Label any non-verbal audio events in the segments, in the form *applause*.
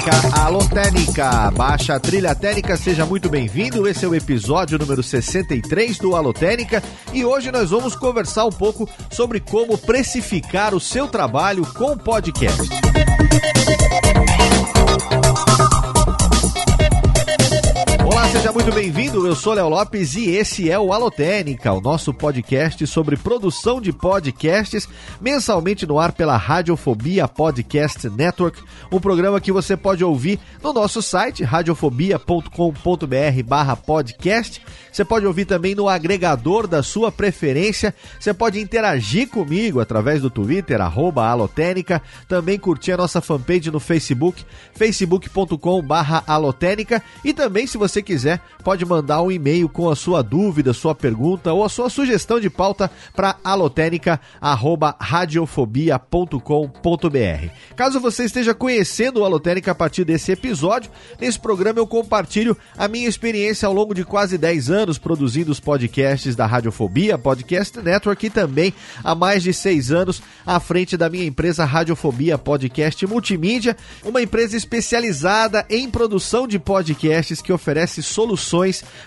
Técnica, alô Técnica, baixa trilha técnica, seja muito bem-vindo. Esse é o episódio número 63 do Alô Técnica e hoje nós vamos conversar um pouco sobre como precificar o seu trabalho com podcast. Seja muito bem-vindo. Eu sou Léo Lopes e esse é o Alotênica, o nosso podcast sobre produção de podcasts, mensalmente no ar pela Radiofobia Podcast Network, um programa que você pode ouvir no nosso site radiofobia.com.br/podcast. Você pode ouvir também no agregador da sua preferência. Você pode interagir comigo através do Twitter @alotênica, também curtir a nossa fanpage no Facebook, facebook.com/alotênica e também se você quiser, pode mandar um e-mail com a sua dúvida, sua pergunta ou a sua sugestão de pauta para alotênica@radiofobia.com.br. Caso você esteja conhecendo o Alotênica a partir desse episódio, nesse programa eu compartilho a minha experiência ao longo de quase 10 anos produzindo os podcasts da Radiofobia Podcast Network e também há mais de 6 anos à frente da minha empresa Radiofobia Podcast Multimídia, uma empresa especializada em produção de podcasts que oferece soluções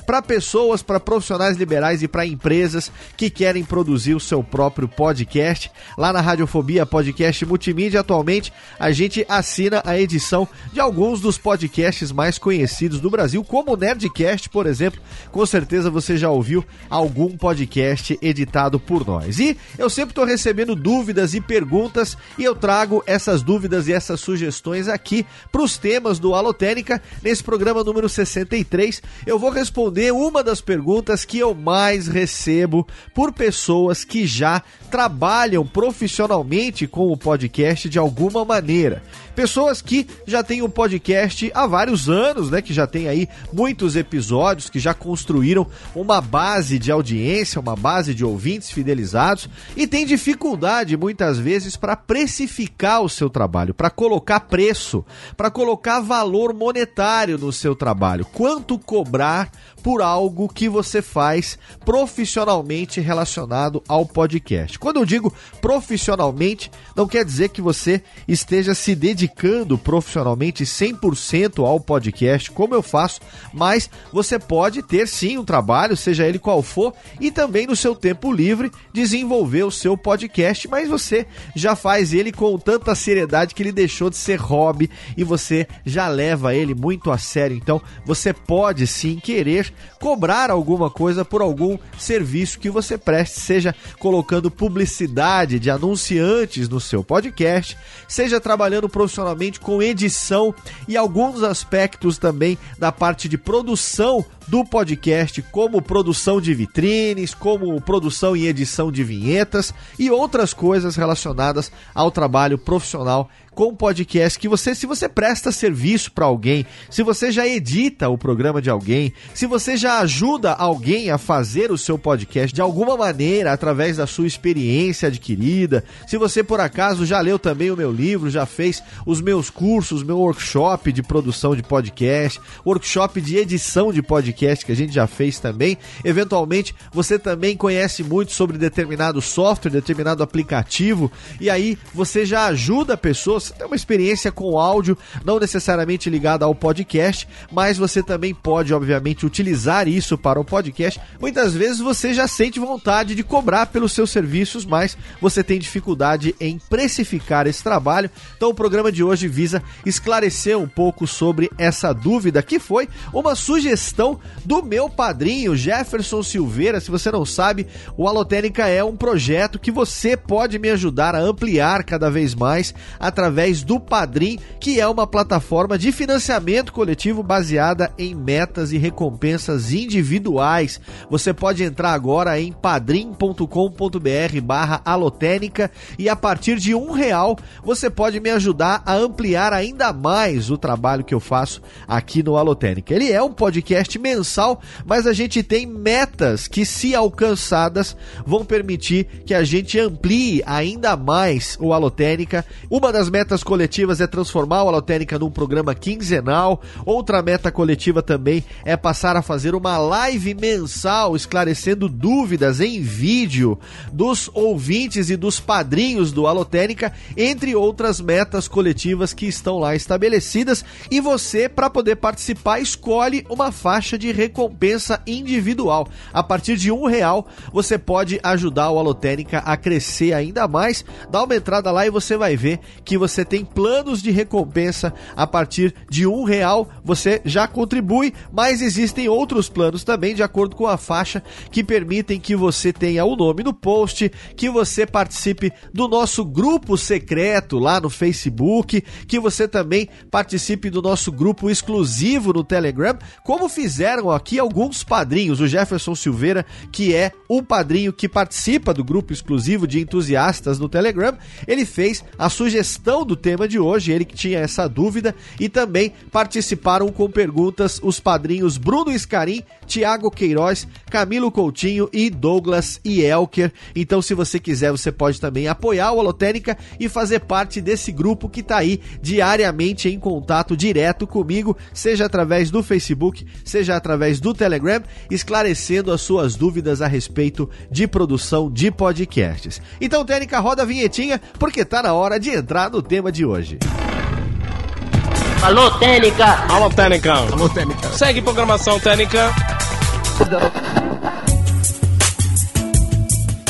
para pessoas, para profissionais liberais e para empresas que querem produzir o seu próprio podcast. Lá na Radiofobia Podcast Multimídia, atualmente, a gente assina a edição de alguns dos podcasts mais conhecidos do Brasil, como o Nerdcast, por exemplo. Com certeza você já ouviu algum podcast editado por nós. E eu sempre estou recebendo dúvidas e perguntas e eu trago essas dúvidas e essas sugestões aqui para os temas do Alotênica nesse programa número 63 eu vou responder uma das perguntas que eu mais recebo por pessoas que já trabalham profissionalmente com o podcast de alguma maneira. Pessoas que já têm um podcast há vários anos, né? Que já tem aí muitos episódios, que já construíram uma base de audiência, uma base de ouvintes fidelizados e tem dificuldade muitas vezes para precificar o seu trabalho, para colocar preço, para colocar valor monetário no seu trabalho. Quanto cobrar por algo que você faz profissionalmente relacionado ao podcast. Quando eu digo profissionalmente, não quer dizer que você esteja se dedicando profissionalmente 100% ao podcast, como eu faço, mas você pode ter sim um trabalho, seja ele qual for, e também no seu tempo livre desenvolver o seu podcast, mas você já faz ele com tanta seriedade que ele deixou de ser hobby e você já leva ele muito a sério. Então, você pode sim querer cobrar alguma coisa por algum serviço que você preste, seja colocando publicidade de anunciantes no seu podcast, seja trabalhando profissionalmente com edição e alguns aspectos também da parte de produção do podcast, como produção de vitrines, como produção e edição de vinhetas e outras coisas relacionadas ao trabalho profissional com podcast que você, se você presta serviço para alguém, se você já edita o programa de alguém, se você já ajuda alguém a fazer o seu podcast de alguma maneira através da sua experiência adquirida, se você por acaso já leu também o meu livro, já fez os meus cursos, meu workshop de produção de podcast, workshop de edição de podcast que a gente já fez também, eventualmente você também conhece muito sobre determinado software, determinado aplicativo e aí você já ajuda pessoas você tem uma experiência com áudio, não necessariamente ligada ao podcast, mas você também pode, obviamente, utilizar isso para o podcast. Muitas vezes você já sente vontade de cobrar pelos seus serviços, mas você tem dificuldade em precificar esse trabalho. Então, o programa de hoje visa esclarecer um pouco sobre essa dúvida, que foi uma sugestão do meu padrinho Jefferson Silveira. Se você não sabe, o Alotênica é um projeto que você pode me ajudar a ampliar cada vez mais através do Padrim, que é uma plataforma de financiamento coletivo baseada em metas e recompensas individuais. Você pode entrar agora em padrim.com.br barra alotênica e a partir de um real você pode me ajudar a ampliar ainda mais o trabalho que eu faço aqui no Alotênica. Ele é um podcast mensal, mas a gente tem metas que, se alcançadas, vão permitir que a gente amplie ainda mais o Alotênica. Uma das metas coletivas é transformar o Alotênica num programa quinzenal. Outra meta coletiva também é passar a fazer uma live mensal esclarecendo dúvidas em vídeo dos ouvintes e dos padrinhos do Alotênica, entre outras metas coletivas que estão lá estabelecidas. E você, para poder participar, escolhe uma faixa de recompensa individual. A partir de um real, você pode ajudar o Alotênica a crescer ainda mais. Dá uma entrada lá e você vai ver que você tem planos de recompensa a partir de um real. Você já contribui, mas existem outros planos também de acordo com a faixa que permitem que você tenha o nome no post, que você participe do nosso grupo secreto lá no Facebook, que você também participe do nosso grupo exclusivo no Telegram, como fizeram aqui alguns padrinhos. O Jefferson Silveira, que é o padrinho que participa do grupo exclusivo de entusiastas no Telegram, ele fez a sugestão do tema de hoje, ele que tinha essa dúvida, e também participaram com perguntas os padrinhos Bruno Scarim, Tiago Queiroz, Camilo Coutinho e Douglas Elker. Então, se você quiser, você pode também apoiar o Holotérica e fazer parte desse grupo que está aí diariamente em contato direto comigo, seja através do Facebook, seja através do Telegram, esclarecendo as suas dúvidas a respeito de produção de podcasts. Então, Técnica, roda a vinhetinha, porque tá na hora de entrar no tema de hoje. Alô, Técnica! Alô, Técnica! Alô, Técnica! Segue programação Técnica!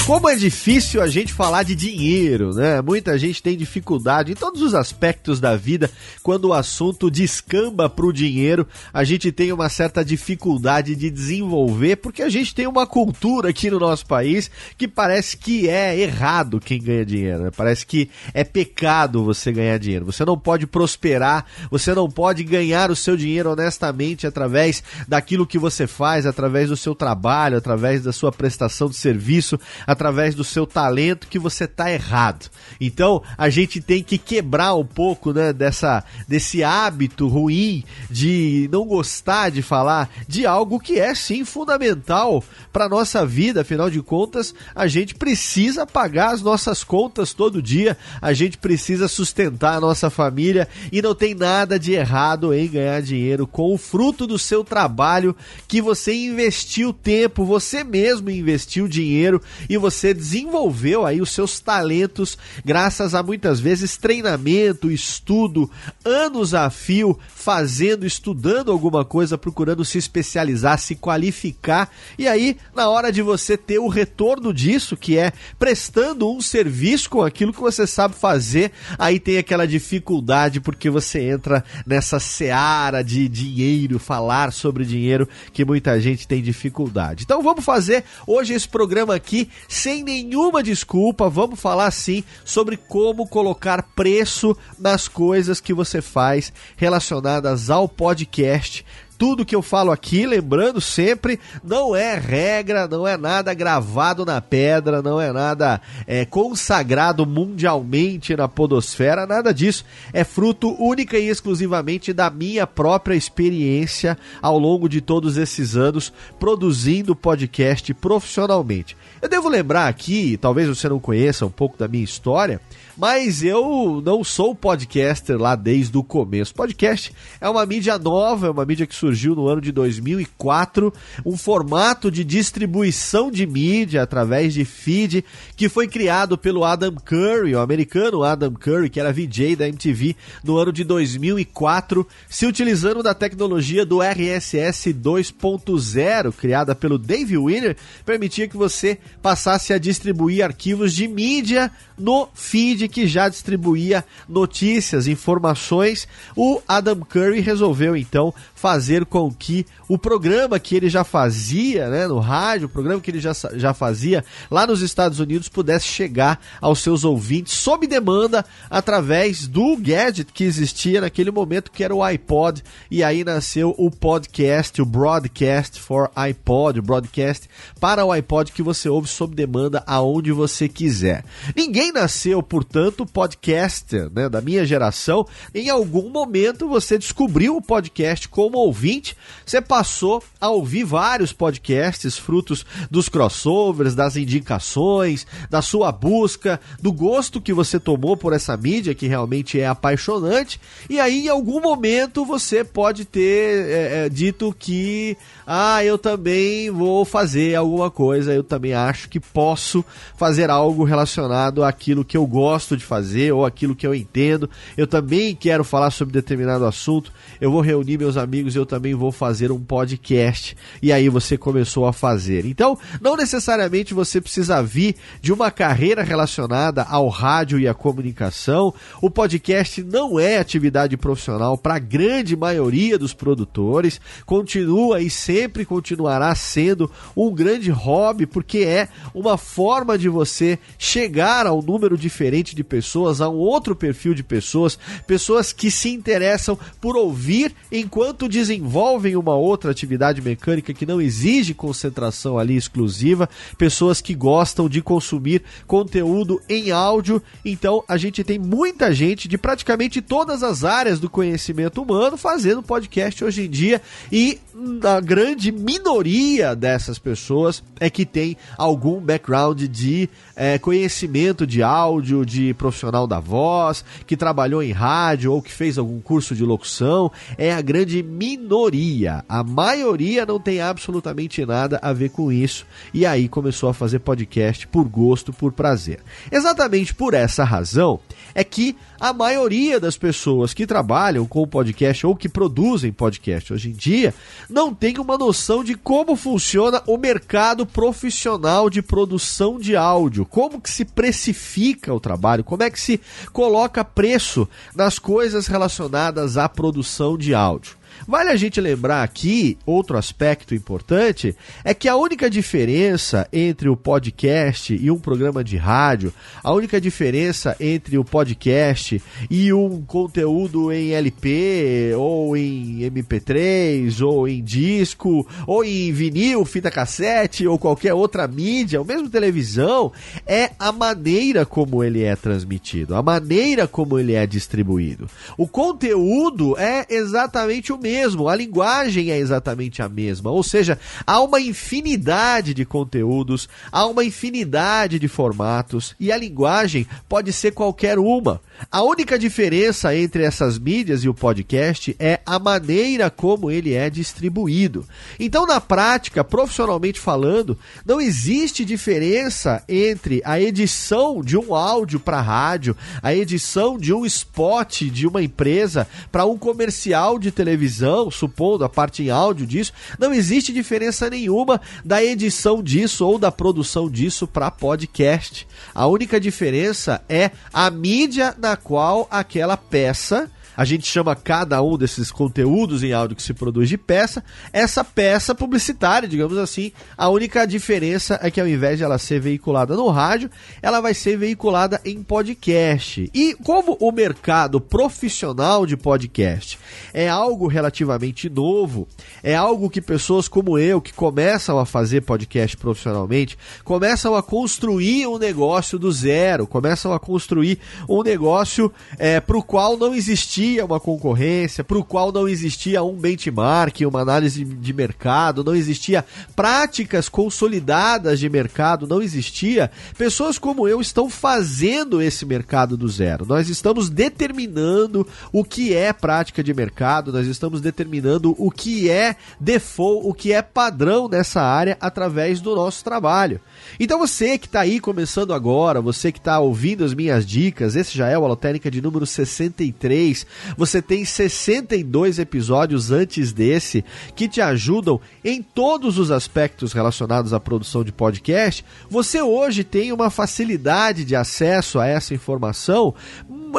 Como é difícil a gente falar de dinheiro, né? Muita gente tem dificuldade em todos os aspectos da vida. Quando o assunto descamba para o dinheiro, a gente tem uma certa dificuldade de desenvolver, porque a gente tem uma cultura aqui no nosso país que parece que é errado quem ganha dinheiro. Né? Parece que é pecado você ganhar dinheiro. Você não pode prosperar, você não pode ganhar o seu dinheiro honestamente através daquilo que você faz, através do seu trabalho, através da sua prestação de serviço através do seu talento que você tá errado. Então, a gente tem que quebrar um pouco, né, dessa desse hábito ruim de não gostar de falar de algo que é sim fundamental para nossa vida, afinal de contas, a gente precisa pagar as nossas contas todo dia, a gente precisa sustentar a nossa família e não tem nada de errado em ganhar dinheiro com o fruto do seu trabalho que você investiu tempo, você mesmo investiu dinheiro e você desenvolveu aí os seus talentos graças a muitas vezes treinamento, estudo, anos a fio, fazendo, estudando alguma coisa, procurando se especializar, se qualificar. E aí, na hora de você ter o retorno disso, que é prestando um serviço com aquilo que você sabe fazer, aí tem aquela dificuldade porque você entra nessa seara de dinheiro, falar sobre dinheiro, que muita gente tem dificuldade. Então vamos fazer hoje esse programa aqui sem nenhuma desculpa, vamos falar sim sobre como colocar preço nas coisas que você faz relacionadas ao podcast tudo que eu falo aqui, lembrando sempre, não é regra, não é nada gravado na pedra, não é nada é, consagrado mundialmente na podosfera, nada disso. É fruto única e exclusivamente da minha própria experiência ao longo de todos esses anos produzindo podcast profissionalmente. Eu devo lembrar aqui, talvez você não conheça um pouco da minha história, mas eu não sou podcaster lá desde o começo. Podcast é uma mídia nova, é uma mídia que surgiu no ano de 2004, um formato de distribuição de mídia através de feed que foi criado pelo Adam Curry, o americano Adam Curry, que era VJ da MTV no ano de 2004, se utilizando da tecnologia do RSS 2.0, criada pelo Dave Winner, permitia que você passasse a distribuir arquivos de mídia no feed que já distribuía notícias, informações. O Adam Curry resolveu então fazer com que o programa que ele já fazia né, no rádio, o programa que ele já, já fazia lá nos Estados Unidos, pudesse chegar aos seus ouvintes sob demanda através do gadget que existia naquele momento, que era o iPod. E aí nasceu o podcast, o Broadcast for iPod, o broadcast para o iPod que você ouve sob demanda aonde você quiser. Ninguém nasceu, portanto, podcaster né, da minha geração. Em algum momento você descobriu o podcast como ouvinte, você passou a ouvir vários podcasts, frutos dos crossovers, das indicações, da sua busca, do gosto que você tomou por essa mídia que realmente é apaixonante. E aí, em algum momento, você pode ter é, é, dito que ah, eu também vou fazer alguma coisa, eu também acho que posso fazer algo relacionado àquilo que eu gosto de fazer ou aquilo que eu entendo. Eu também quero falar sobre determinado assunto. Eu vou reunir meus amigos e eu também vou fazer um podcast. E aí você começou a fazer. Então, não necessariamente você precisa vir de uma carreira relacionada ao rádio e à comunicação. O podcast não é atividade profissional para a grande maioria dos produtores. Continua e sempre continuará sendo um grande hobby, porque é uma forma de você chegar a um número diferente de pessoas, a um outro perfil de pessoas, pessoas que se interessam por ouvir enquanto desenvolvem uma outra atividade mecânica que não exige concentração ali exclusiva, pessoas que gostam de consumir conteúdo em áudio. Então a gente tem muita gente de praticamente todas as áreas do conhecimento humano fazendo podcast hoje em dia e a grande minoria dessas pessoas é que tem algum background de é, conhecimento de áudio, de profissional da voz, que trabalhou em rádio ou que fez algum curso de locução. É a grande minoria. A maioria não tem absolutamente nada a ver com isso. E aí começou a fazer podcast por gosto, por prazer. Exatamente por essa razão é que a maioria das pessoas que trabalham com podcast ou que produzem podcast hoje em dia não tem uma noção de como funciona o mercado profissional de produção de áudio, como que se precifica o trabalho, como é que se coloca preço nas coisas relacionadas à produção de áudio. Vale a gente lembrar aqui, outro aspecto importante, é que a única diferença entre o podcast e um programa de rádio, a única diferença entre o podcast e um conteúdo em LP, ou em MP3, ou em disco, ou em vinil, fita cassete, ou qualquer outra mídia, ou mesmo televisão, é a maneira como ele é transmitido, a maneira como ele é distribuído. O conteúdo é exatamente o mesmo, a linguagem é exatamente a mesma, ou seja, há uma infinidade de conteúdos, há uma infinidade de formatos e a linguagem pode ser qualquer uma. A única diferença entre essas mídias e o podcast é a maneira como ele é distribuído. Então, na prática, profissionalmente falando, não existe diferença entre a edição de um áudio para rádio, a edição de um spot de uma empresa para um comercial de televisão, supondo a parte em áudio disso, não existe diferença nenhuma da edição disso ou da produção disso para podcast. A única diferença é a mídia na qual aquela peça a gente chama cada um desses conteúdos em áudio que se produz de peça, essa peça publicitária, digamos assim. A única diferença é que ao invés de ela ser veiculada no rádio, ela vai ser veiculada em podcast. E como o mercado profissional de podcast é algo relativamente novo, é algo que pessoas como eu, que começam a fazer podcast profissionalmente, começam a construir um negócio do zero, começam a construir um negócio é, para o qual não existia existia uma concorrência, para o qual não existia um benchmark, uma análise de mercado, não existia práticas consolidadas de mercado, não existia. Pessoas como eu estão fazendo esse mercado do zero. Nós estamos determinando o que é prática de mercado, nós estamos determinando o que é default, o que é padrão nessa área através do nosso trabalho. Então você que está aí começando agora, você que está ouvindo as minhas dicas, esse já é o Alotérica de número 63. Você tem 62 episódios antes desse que te ajudam em todos os aspectos relacionados à produção de podcast. Você hoje tem uma facilidade de acesso a essa informação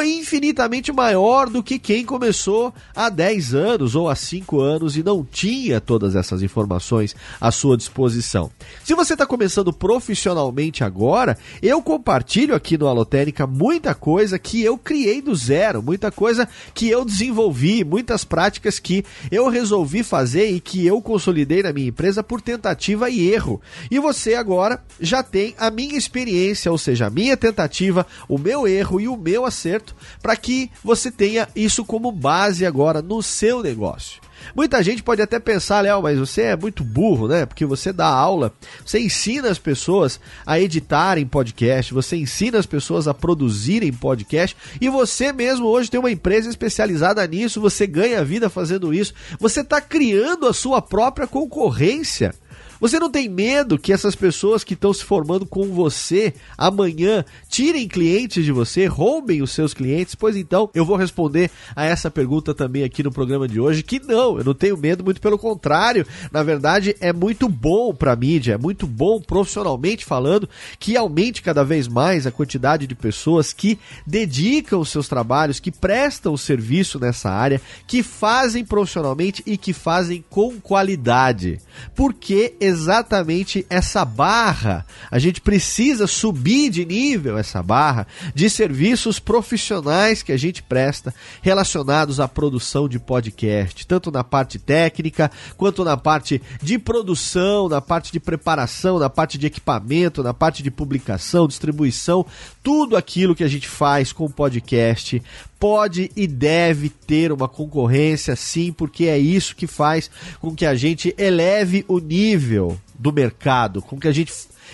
infinitamente maior do que quem começou há 10 anos ou há 5 anos e não tinha todas essas informações à sua disposição. Se você está começando profissionalmente agora, eu compartilho aqui no Alotênica muita coisa que eu criei do zero, muita coisa que eu desenvolvi, muitas práticas que eu resolvi fazer e que eu consolidei na minha empresa por tentativa e erro. E você agora já tem a minha experiência, ou seja, a minha tentativa, o meu erro e o meu acerto, para que você tenha isso como base agora no seu negócio. Muita gente pode até pensar, Léo, mas você é muito burro, né? Porque você dá aula, você ensina as pessoas a editarem podcast, você ensina as pessoas a produzirem podcast e você mesmo hoje tem uma empresa especializada nisso, você ganha vida fazendo isso, você está criando a sua própria concorrência. Você não tem medo que essas pessoas que estão se formando com você amanhã tirem clientes de você, roubem os seus clientes? Pois então, eu vou responder a essa pergunta também aqui no programa de hoje, que não, eu não tenho medo, muito pelo contrário. Na verdade, é muito bom para a mídia, é muito bom profissionalmente falando que aumente cada vez mais a quantidade de pessoas que dedicam seus trabalhos, que prestam serviço nessa área, que fazem profissionalmente e que fazem com qualidade. Porque exatamente essa barra. A gente precisa subir de nível essa barra de serviços profissionais que a gente presta relacionados à produção de podcast, tanto na parte técnica quanto na parte de produção, na parte de preparação, na parte de equipamento, na parte de publicação, distribuição, tudo aquilo que a gente faz com o podcast pode e deve ter uma concorrência sim, porque é isso que faz com que a gente eleve o nível do mercado, com que a gente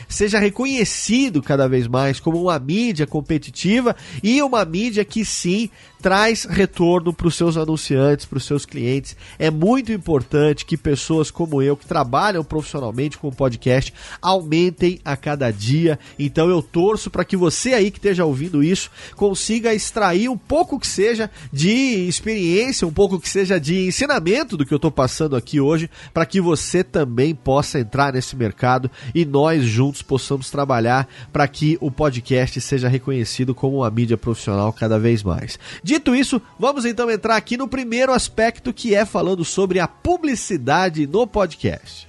seja reconhecido cada vez mais como uma mídia competitiva e uma mídia que sim traz retorno para os seus anunciantes, para os seus clientes. É muito importante que pessoas como eu, que trabalham profissionalmente com o podcast, aumentem a cada dia. Então eu torço para que você aí que esteja ouvindo isso consiga extrair um pouco que seja de experiência, um pouco que seja de ensinamento do que eu estou passando aqui hoje, para que você também possa entrar nesse mercado e nós juntos possamos trabalhar para que o podcast seja reconhecido como uma mídia profissional cada vez mais. Dito isso, vamos então entrar aqui no primeiro aspecto que é falando sobre a publicidade no podcast.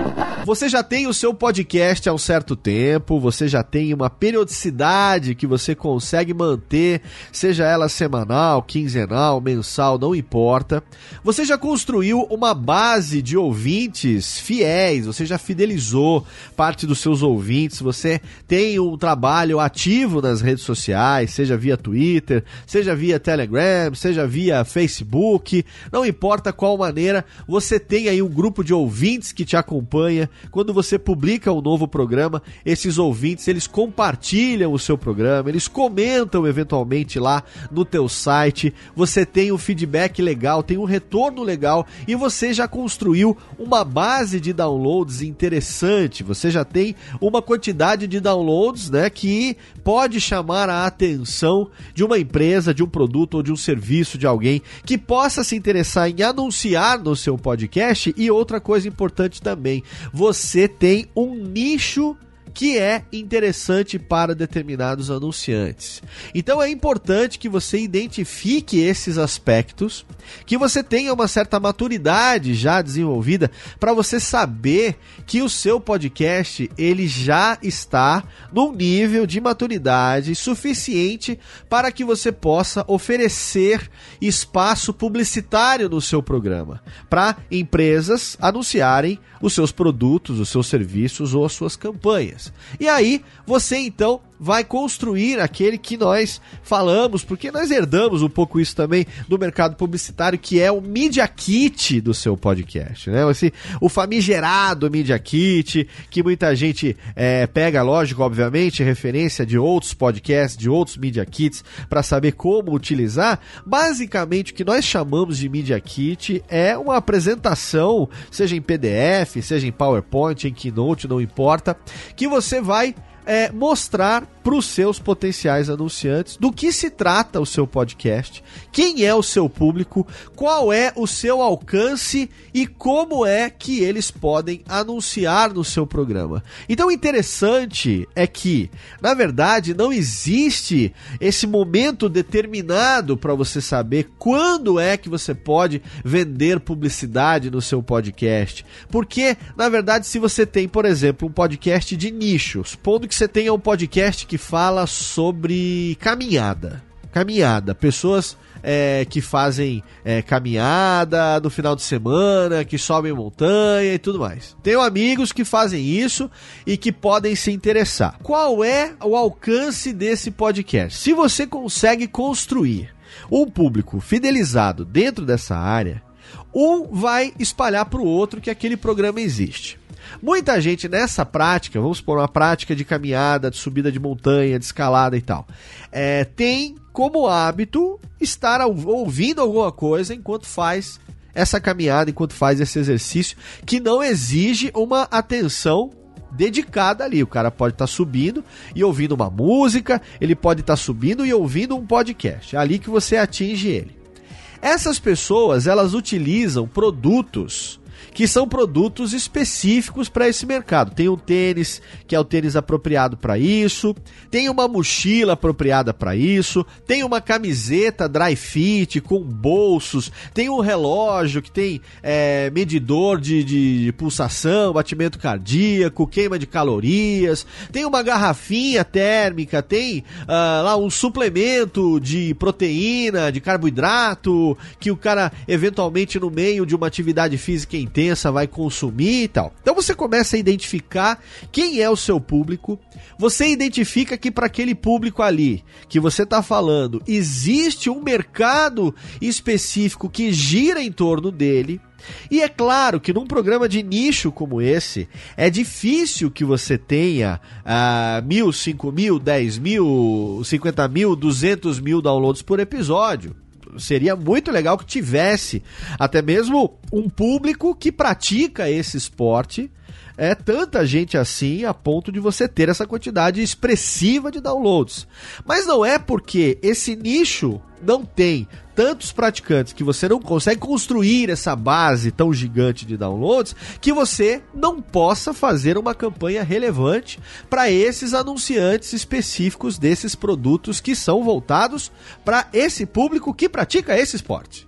Você já tem o seu podcast há um certo tempo, você já tem uma periodicidade que você consegue manter, seja ela semanal, quinzenal, mensal, não importa. Você já construiu uma base de ouvintes fiéis, você já fidelizou parte dos seus ouvintes, você tem um trabalho ativo nas redes sociais, seja via Twitter, seja via Telegram, seja via Facebook, não importa qual maneira, você tem aí um grupo de ouvintes que te acompanha quando você publica um novo programa, esses ouvintes, eles compartilham o seu programa, eles comentam eventualmente lá no teu site, você tem um feedback legal, tem um retorno legal e você já construiu uma base de downloads interessante, você já tem uma quantidade de downloads, né, que pode chamar a atenção de uma empresa, de um produto ou de um serviço de alguém que possa se interessar em anunciar no seu podcast. E outra coisa importante também, você tem um nicho que é interessante para determinados anunciantes. Então é importante que você identifique esses aspectos, que você tenha uma certa maturidade já desenvolvida para você saber que o seu podcast ele já está num nível de maturidade suficiente para que você possa oferecer espaço publicitário no seu programa para empresas anunciarem os seus produtos, os seus serviços ou as suas campanhas. E aí, você então vai construir aquele que nós falamos, porque nós herdamos um pouco isso também do mercado publicitário, que é o Media Kit do seu podcast, né? Esse, o famigerado Media Kit, que muita gente é, pega, lógico, obviamente, referência de outros podcasts, de outros Media Kits, para saber como utilizar. Basicamente, o que nós chamamos de Media Kit é uma apresentação, seja em PDF, seja em PowerPoint, em Keynote, não importa, que você vai é, mostrar para os seus potenciais anunciantes do que se trata o seu podcast, quem é o seu público, qual é o seu alcance e como é que eles podem anunciar no seu programa. Então, o interessante é que, na verdade, não existe esse momento determinado para você saber quando é que você pode vender publicidade no seu podcast. Porque, na verdade, se você tem, por exemplo, um podcast de nicho, supondo que você tenha um podcast que fala sobre caminhada. Caminhada. Pessoas é, que fazem é, caminhada no final de semana, que sobem montanha e tudo mais. Tenho amigos que fazem isso e que podem se interessar. Qual é o alcance desse podcast? Se você consegue construir um público fidelizado dentro dessa área, um vai espalhar para o outro que aquele programa existe. Muita gente nessa prática, vamos supor, uma prática de caminhada, de subida de montanha, de escalada e tal, é, tem como hábito estar ouvindo alguma coisa enquanto faz essa caminhada, enquanto faz esse exercício, que não exige uma atenção dedicada ali. O cara pode estar tá subindo e ouvindo uma música, ele pode estar tá subindo e ouvindo um podcast. É ali que você atinge ele. Essas pessoas, elas utilizam produtos que são produtos específicos para esse mercado. Tem um tênis, que é o tênis apropriado para isso, tem uma mochila apropriada para isso, tem uma camiseta dry fit com bolsos, tem um relógio que tem é, medidor de, de pulsação, batimento cardíaco, queima de calorias, tem uma garrafinha térmica, tem uh, lá um suplemento de proteína, de carboidrato, que o cara eventualmente no meio de uma atividade física intensa intensa vai consumir e tal. Então você começa a identificar quem é o seu público, você identifica que para aquele público ali que você está falando existe um mercado específico que gira em torno dele. E é claro que num programa de nicho como esse, é difícil que você tenha uh, mil, cinco mil, dez mil, cinquenta mil, duzentos mil downloads por episódio seria muito legal que tivesse até mesmo um público que pratica esse esporte. É tanta gente assim a ponto de você ter essa quantidade expressiva de downloads. Mas não é porque esse nicho não tem tantos praticantes que você não consegue construir essa base tão gigante de downloads que você não possa fazer uma campanha relevante para esses anunciantes específicos desses produtos que são voltados para esse público que pratica esse esporte.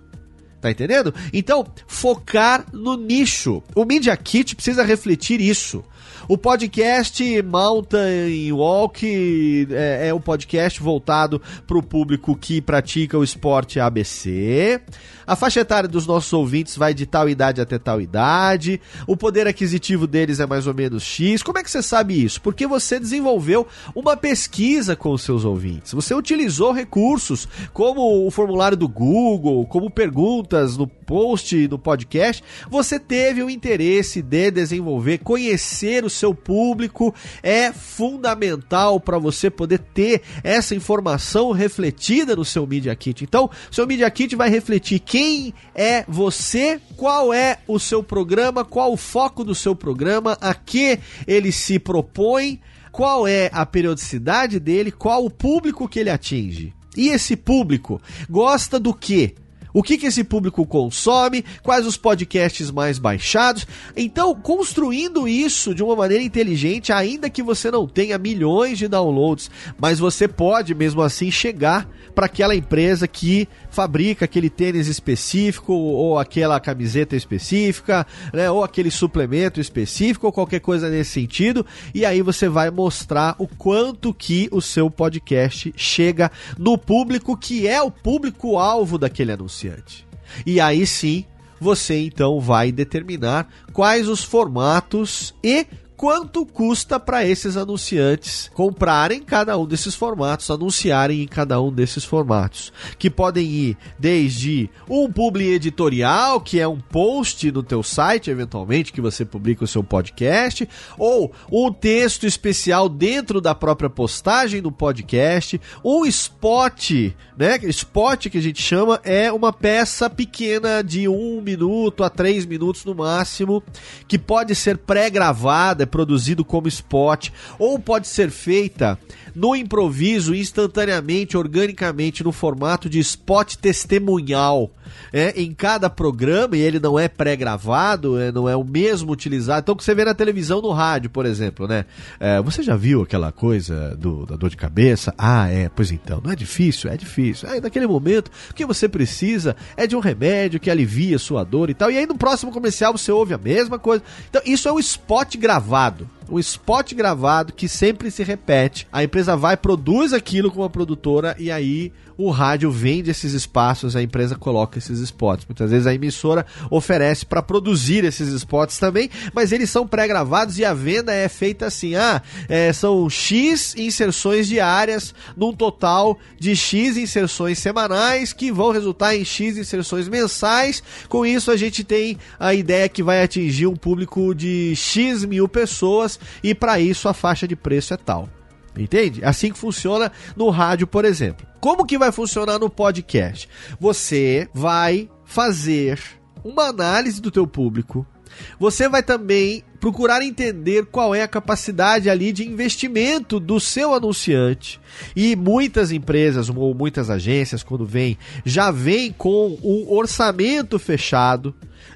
Tá entendendo? Então, focar no nicho. O Media Kit precisa refletir isso. O podcast Mountain Walk é, é um podcast voltado para o público que pratica o esporte ABC. A faixa etária dos nossos ouvintes vai de tal idade até tal idade. O poder aquisitivo deles é mais ou menos X. Como é que você sabe isso? Porque você desenvolveu uma pesquisa com os seus ouvintes. Você utilizou recursos como o formulário do Google, como perguntas no post, no podcast. Você teve o interesse de desenvolver, conhecer o seu público. É fundamental para você poder ter essa informação refletida no seu Media Kit. Então, seu Media Kit vai refletir quem é você, qual é o seu programa, qual o foco do seu programa, a que ele se propõe, qual é a periodicidade dele, qual o público que ele atinge. E esse público gosta do que? O que, que esse público consome, quais os podcasts mais baixados. Então, construindo isso de uma maneira inteligente, ainda que você não tenha milhões de downloads, mas você pode mesmo assim chegar para aquela empresa que fabrica aquele tênis específico ou aquela camiseta específica, né, ou aquele suplemento específico ou qualquer coisa nesse sentido, e aí você vai mostrar o quanto que o seu podcast chega no público que é o público alvo daquele E aí sim, você então vai determinar quais os formatos e quanto custa para esses anunciantes comprarem cada um desses formatos, anunciarem em cada um desses formatos, que podem ir desde um publi editorial, que é um post no teu site, eventualmente, que você publica o seu podcast, ou um texto especial dentro da própria postagem do podcast, um spot, né? Spot que a gente chama é uma peça pequena de um minuto a três minutos no máximo, que pode ser pré-gravada é produzido como spot, ou pode ser feita no improviso, instantaneamente, organicamente, no formato de spot testemunhal. É, em cada programa, e ele não é pré-gravado, é, não é o mesmo utilizado. Então, que você vê na televisão, no rádio, por exemplo, né? É, você já viu aquela coisa do, da dor de cabeça? Ah, é, pois então, não é difícil? É difícil. É, naquele momento, o que você precisa é de um remédio que alivia a sua dor e tal. E aí no próximo comercial você ouve a mesma coisa. Então, isso é o spot gravado um spot gravado que sempre se repete. A empresa vai, produz aquilo com a produtora e aí o rádio vende esses espaços, a empresa coloca esses spots. Muitas vezes a emissora oferece para produzir esses spots também, mas eles são pré-gravados e a venda é feita assim: ah, é, são X inserções diárias num total de X inserções semanais que vão resultar em X inserções mensais. Com isso, a gente tem a ideia que vai atingir um público de X mil pessoas e para isso a faixa de preço é tal. Entende? Assim que funciona no rádio, por exemplo. Como que vai funcionar no podcast? Você vai fazer uma análise do teu público. Você vai também procurar entender qual é a capacidade ali de investimento do seu anunciante. E muitas empresas ou muitas agências, quando vêm, já vêm com um orçamento fechado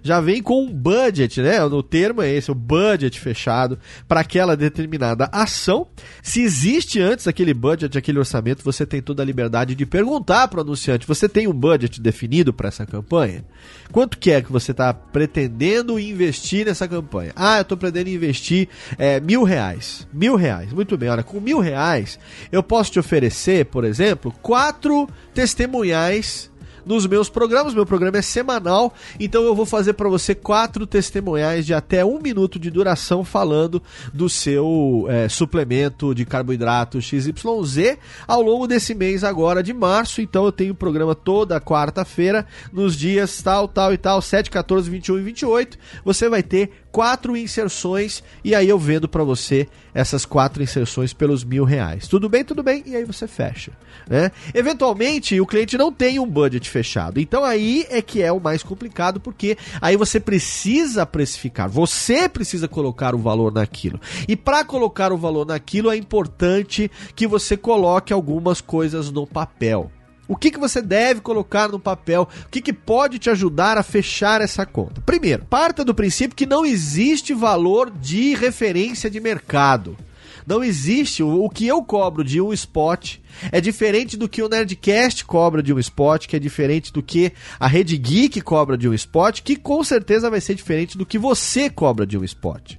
já vem com um budget, né? O termo é esse, o budget fechado para aquela determinada ação. Se existe antes aquele budget, aquele orçamento, você tem toda a liberdade de perguntar para o anunciante: você tem um budget definido para essa campanha? Quanto que é que você está pretendendo investir nessa campanha? Ah, eu estou pretendendo investir é, mil reais. Mil reais, muito bem. Olha, com mil reais eu posso te oferecer, por exemplo, quatro testemunhais nos meus programas. Meu programa é semanal, então eu vou fazer para você quatro testemunhais de até um minuto de duração falando do seu é, suplemento de carboidrato XYZ ao longo desse mês agora de março. Então eu tenho programa toda quarta-feira, nos dias tal, tal e tal, 7, 14, 21 e 28. Você vai ter quatro inserções e aí eu vendo para você essas quatro inserções pelos mil reais. Tudo bem, tudo bem, e aí você fecha. Né? Eventualmente o cliente não tem um budget fechado, então aí é que é o mais complicado porque aí você precisa precificar, você precisa colocar o valor naquilo. E para colocar o valor naquilo é importante que você coloque algumas coisas no papel. O que, que você deve colocar no papel? O que, que pode te ajudar a fechar essa conta? Primeiro, parta do princípio que não existe valor de referência de mercado. Não existe. O, que eu cobro de um spot é diferente do que o Nerdcast cobra de um spot, que é diferente do que a Rede Geek cobra de um spot, que com certeza vai ser diferente do que você cobra de um spot.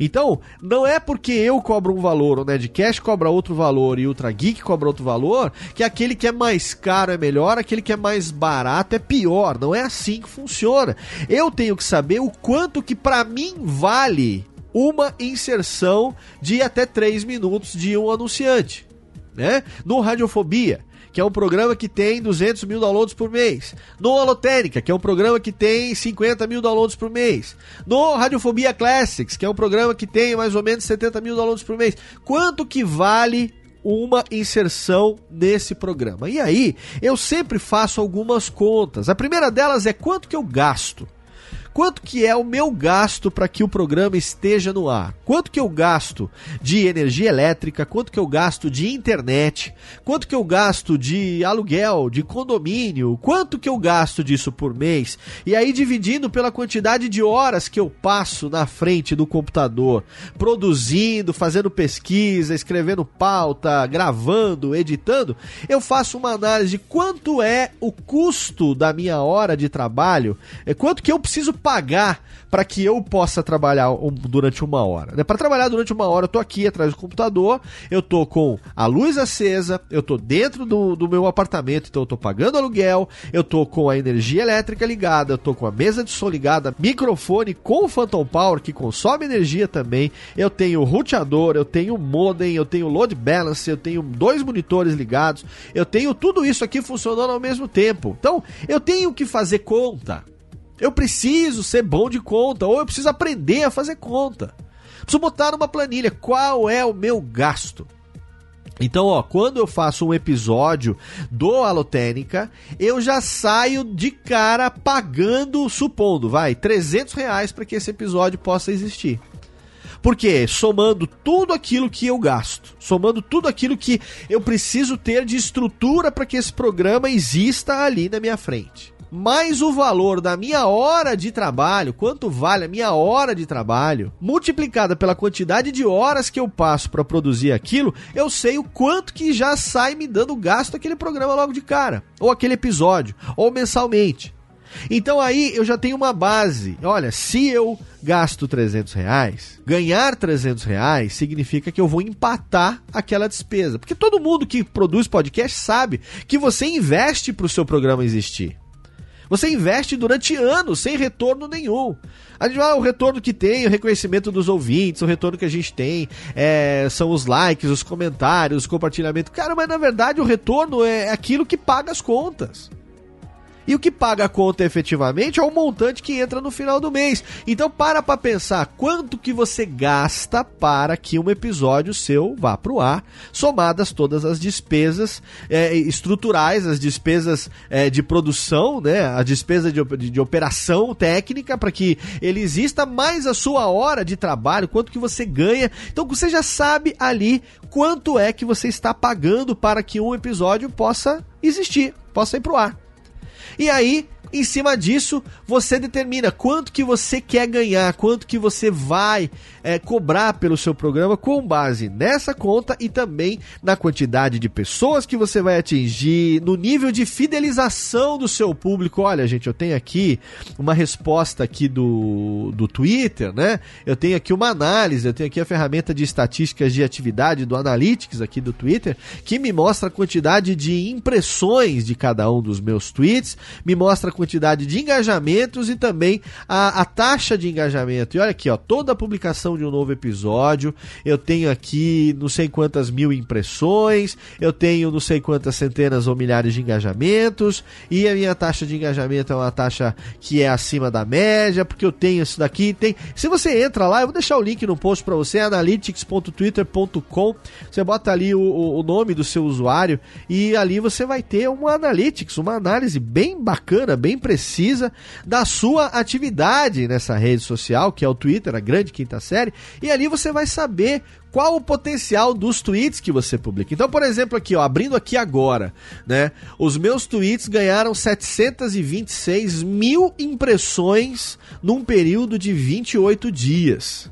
Então, não é porque eu cobro um valor, o Nedcast cobra outro valor e o Ultra Geek cobra outro valor, que aquele que é mais caro é melhor, aquele que é mais barato é pior. Não é assim que funciona. Eu tenho que saber o quanto que para mim vale uma inserção de até 3 minutos de um anunciante. Né? No Radiofobia, que é um programa que tem 200 mil downloads por mês. No Holotérica, que é um programa que tem 50 mil downloads por mês. No Radiofobia Classics, que é um programa que tem mais ou menos 70 mil downloads por mês. Quanto que vale uma inserção nesse programa? E aí, eu sempre faço algumas contas. A primeira delas é quanto que eu gasto quanto que é o meu gasto para que o programa esteja no ar? Quanto que eu gasto de energia elétrica? Quanto que eu gasto de internet? Quanto que eu gasto de aluguel, de condomínio? Quanto que eu gasto disso por mês? E aí dividindo pela quantidade de horas que eu passo na frente do computador, produzindo, fazendo pesquisa, escrevendo pauta, gravando, editando, eu faço uma análise de quanto é o custo da minha hora de trabalho, é quanto que eu preciso pagar para que eu possa trabalhar durante uma hora. Né? Para trabalhar durante uma hora, eu tô aqui atrás do computador, eu tô com a luz acesa, eu tô dentro do, do meu apartamento, então eu tô pagando aluguel, eu tô com a energia elétrica ligada, eu tô com a mesa de som ligada, microfone com o Phantom Power que consome energia também, eu tenho roteador, eu tenho modem, eu tenho load balance, eu tenho dois monitores ligados, eu tenho tudo isso aqui funcionando ao mesmo tempo. Então, eu tenho que fazer conta. Eu preciso ser bom de conta, ou eu preciso aprender a fazer conta. Preciso botar numa planilha qual é o meu gasto. Então, ó, quando eu faço um episódio do Alotênica, eu já saio de cara pagando, supondo, vai, 300 reais para que esse episódio possa existir. Porque somando tudo aquilo que eu gasto, somando tudo aquilo que eu preciso ter de estrutura para que esse programa exista ali na minha frente mais o valor da minha hora de trabalho, quanto vale a minha hora de trabalho, multiplicada pela quantidade de horas que eu passo para produzir aquilo, eu sei o quanto que já sai me dando gasto aquele programa logo de cara, ou aquele episódio, ou mensalmente. Então aí eu já tenho uma base. Olha, se eu gasto 300 reais, ganhar 300 reais significa que eu vou empatar aquela despesa. Porque todo mundo que produz podcast sabe que você investe para o seu programa existir. Você investe durante anos sem retorno nenhum. A gente vai, ah, o retorno que tem, o reconhecimento dos ouvintes, o retorno que a gente tem é, são os likes, os comentários, os compartilhamentos. Cara, mas na verdade o retorno é aquilo que paga as contas. E o que paga a conta efetivamente é o montante que entra no final do mês. Então para para pensar quanto que você gasta para que um episódio seu vá para o ar, somadas todas as despesas é, estruturais, as despesas é, de produção, né, a despesa de, de, de operação técnica para que ele exista, mais a sua hora de trabalho, quanto que você ganha. Então você já sabe ali quanto é que você está pagando para que um episódio possa existir, possa ir para o ar. E aí, em cima disso, você determina quanto que você quer ganhar, quanto que você vai é, cobrar pelo seu programa com base nessa conta e também na quantidade de pessoas que você vai atingir, no nível de fidelização do seu público. Olha, gente, eu tenho aqui uma resposta aqui do, do Twitter, né? Eu tenho aqui uma análise, eu tenho aqui a ferramenta de estatísticas de atividade do Analytics aqui do Twitter, que me mostra a quantidade de impressões de cada um dos meus tweets, me mostra a quantidade de engajamentos e também a, a taxa de engajamento. E olha aqui, ó, toda a publicação de um novo episódio, eu tenho aqui não sei quantas mil impressões, eu tenho não sei quantas centenas ou milhares de engajamentos, e a minha taxa de engajamento é uma taxa que é acima da média, porque eu tenho isso daqui, tem. Se você entra lá, eu vou deixar o link no post para você, analytics.twitter.com. Você bota ali o, o nome do seu usuário e ali você vai ter uma analytics, uma análise bem bacana, bem bem precisa da sua atividade nessa rede social, que é o Twitter, a grande quinta série, e ali você vai saber qual o potencial dos tweets que você publica. Então, por exemplo, aqui, ó, abrindo aqui agora, né? Os meus tweets ganharam 726 mil impressões num período de 28 dias.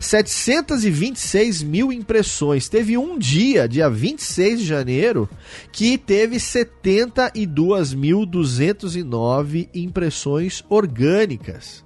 726 mil impressões. Teve um dia, dia 26 de janeiro, que teve 72.209 impressões orgânicas.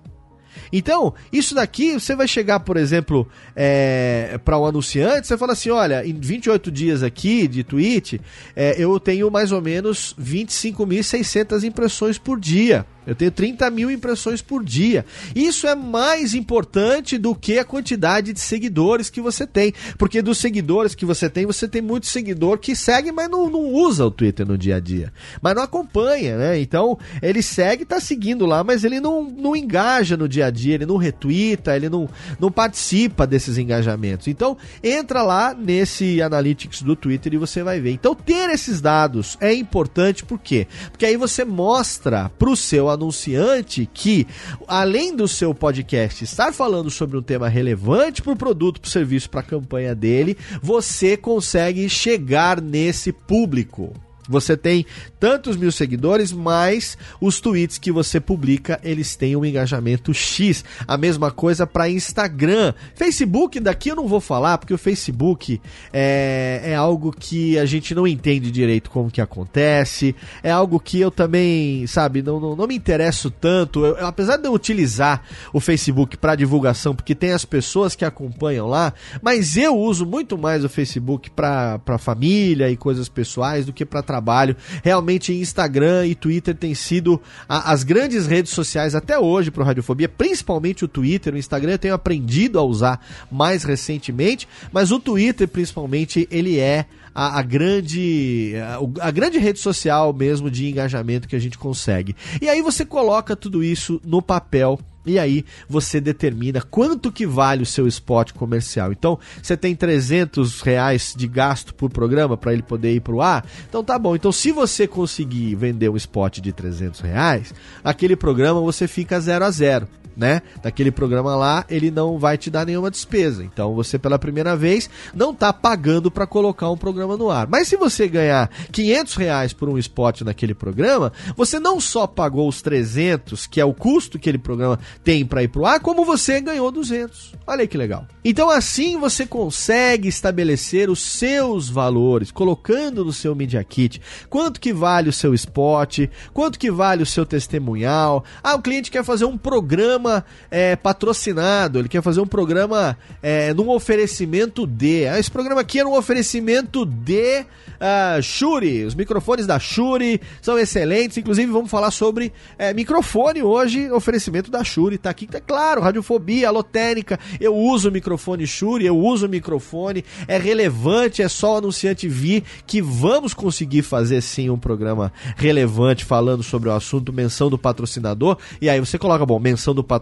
Então, isso daqui, você vai chegar, por exemplo, é, para um anunciante, você fala assim: olha, em 28 dias aqui de tweet, é, eu tenho mais ou menos 25.600 impressões por dia. Eu tenho 30 mil impressões por dia. Isso é mais importante do que a quantidade de seguidores que você tem. Porque dos seguidores que você tem, você tem muito seguidor que segue, mas não, não usa o Twitter no dia a dia. Mas não acompanha, né? Então, ele segue, tá seguindo lá, mas ele não, não engaja no dia a dia, ele não retweeta, ele não, não participa desses engajamentos. Então, entra lá nesse Analytics do Twitter e você vai ver. Então, ter esses dados é importante, por quê? Porque aí você mostra pro seu anunciante anunciante que, além do seu podcast estar falando sobre um tema relevante para o produto, para o serviço, para a campanha dele, você consegue chegar nesse público. Você tem tantos mil seguidores, mas os tweets que você publica, eles têm um engajamento X. A mesma coisa para Instagram. Facebook, daqui eu não vou falar, porque o Facebook é, é algo que a gente não entende direito como que acontece. É algo que eu também, sabe, não, não, não me interesso tanto. Eu, apesar de eu utilizar o Facebook para divulgação, porque tem as pessoas que acompanham lá, mas eu uso muito mais o Facebook para família e coisas pessoais do que para trabalho trabalho. Realmente Instagram e Twitter têm sido a, as grandes redes sociais até hoje para o Radiofobia, principalmente o Twitter. O Instagram eu tenho aprendido a usar mais recentemente, mas o Twitter principalmente ele é a, a, grande a, a, grande rede social mesmo de engajamento que a gente consegue. E aí você coloca tudo isso no papel e aí você determina quanto que vale o seu spot comercial. Então, você tem 300 reais de gasto por programa para ele poder ir para o ar. Então tá bom. Então se você conseguir vender um spot de 300 reais, aquele programa você fica zero a zero. Né, daquele programa lá, ele não vai te dar nenhuma despesa. Então você pela primeira vez não está pagando para colocar um programa no ar. Mas se você ganhar 500 reais por um spot naquele programa, você não só pagou os 300, que é o custo que aquele programa tem para ir pro ar, como você ganhou 200. Olha aí que legal. Então assim você consegue estabelecer os seus valores, colocando no seu Media Kit quanto que vale o seu spot, quanto que vale o seu testemunhal. Ah, o cliente quer fazer um programa é, patrocinado, ele quer fazer um programa é, num oferecimento de. Ah, esse programa aqui é um oferecimento de uh. Os microfones da Shure são excelentes. Inclusive, vamos falar sobre é, microfone hoje, oferecimento da Shure. Tá aqui, tá claro, radiofobia, alotênica. Eu uso o microfone Shure, eu uso o microfone. É relevante, é só o anunciante vir que vamos conseguir fazer sim um programa relevante falando sobre o assunto, menção do patrocinador. E aí você coloca, bom, menção do patrocinador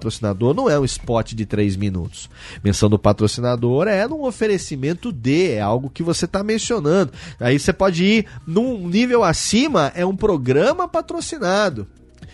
não é um spot de 3 minutos. Menção do patrocinador é um oferecimento de, é algo que você está mencionando. Aí você pode ir num nível acima, é um programa patrocinado.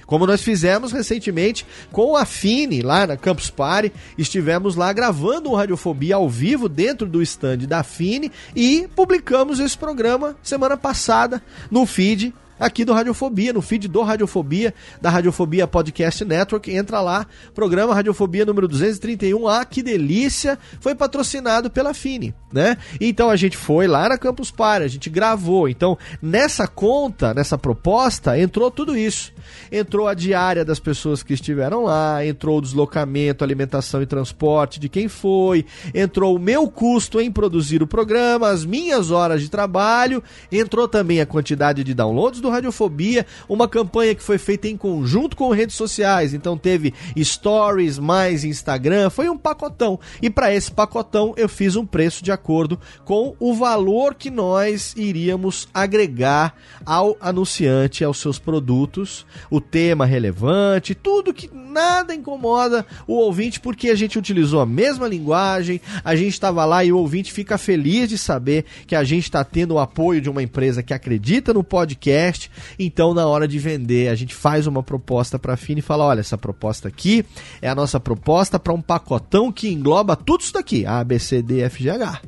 Como nós fizemos recentemente com a Fini, lá na Campus Party, estivemos lá gravando um Radiofobia ao vivo dentro do stand da Fini e publicamos esse programa semana passada no feed aqui do Radiofobia, no feed do Radiofobia, da Radiofobia Podcast Network. Entra lá, programa Radiofobia número 231. Ah, que delícia! Foi patrocinado pela Fini, né? Então a gente foi lá na Campus Party, a gente gravou. Então, nessa conta, nessa proposta, entrou tudo isso entrou a diária das pessoas que estiveram lá, entrou o deslocamento, alimentação e transporte de quem foi, entrou o meu custo em produzir o programa, as minhas horas de trabalho, entrou também a quantidade de downloads do Radiofobia, uma campanha que foi feita em conjunto com redes sociais, então teve stories mais Instagram, foi um pacotão. E para esse pacotão eu fiz um preço de acordo com o valor que nós iríamos agregar ao anunciante, aos seus produtos o tema relevante, tudo que nada incomoda o ouvinte, porque a gente utilizou a mesma linguagem, a gente estava lá e o ouvinte fica feliz de saber que a gente está tendo o apoio de uma empresa que acredita no podcast. Então, na hora de vender, a gente faz uma proposta para a Fini e fala: olha, essa proposta aqui é a nossa proposta para um pacotão que engloba tudo isso daqui: A, B, C, D, F, G, H.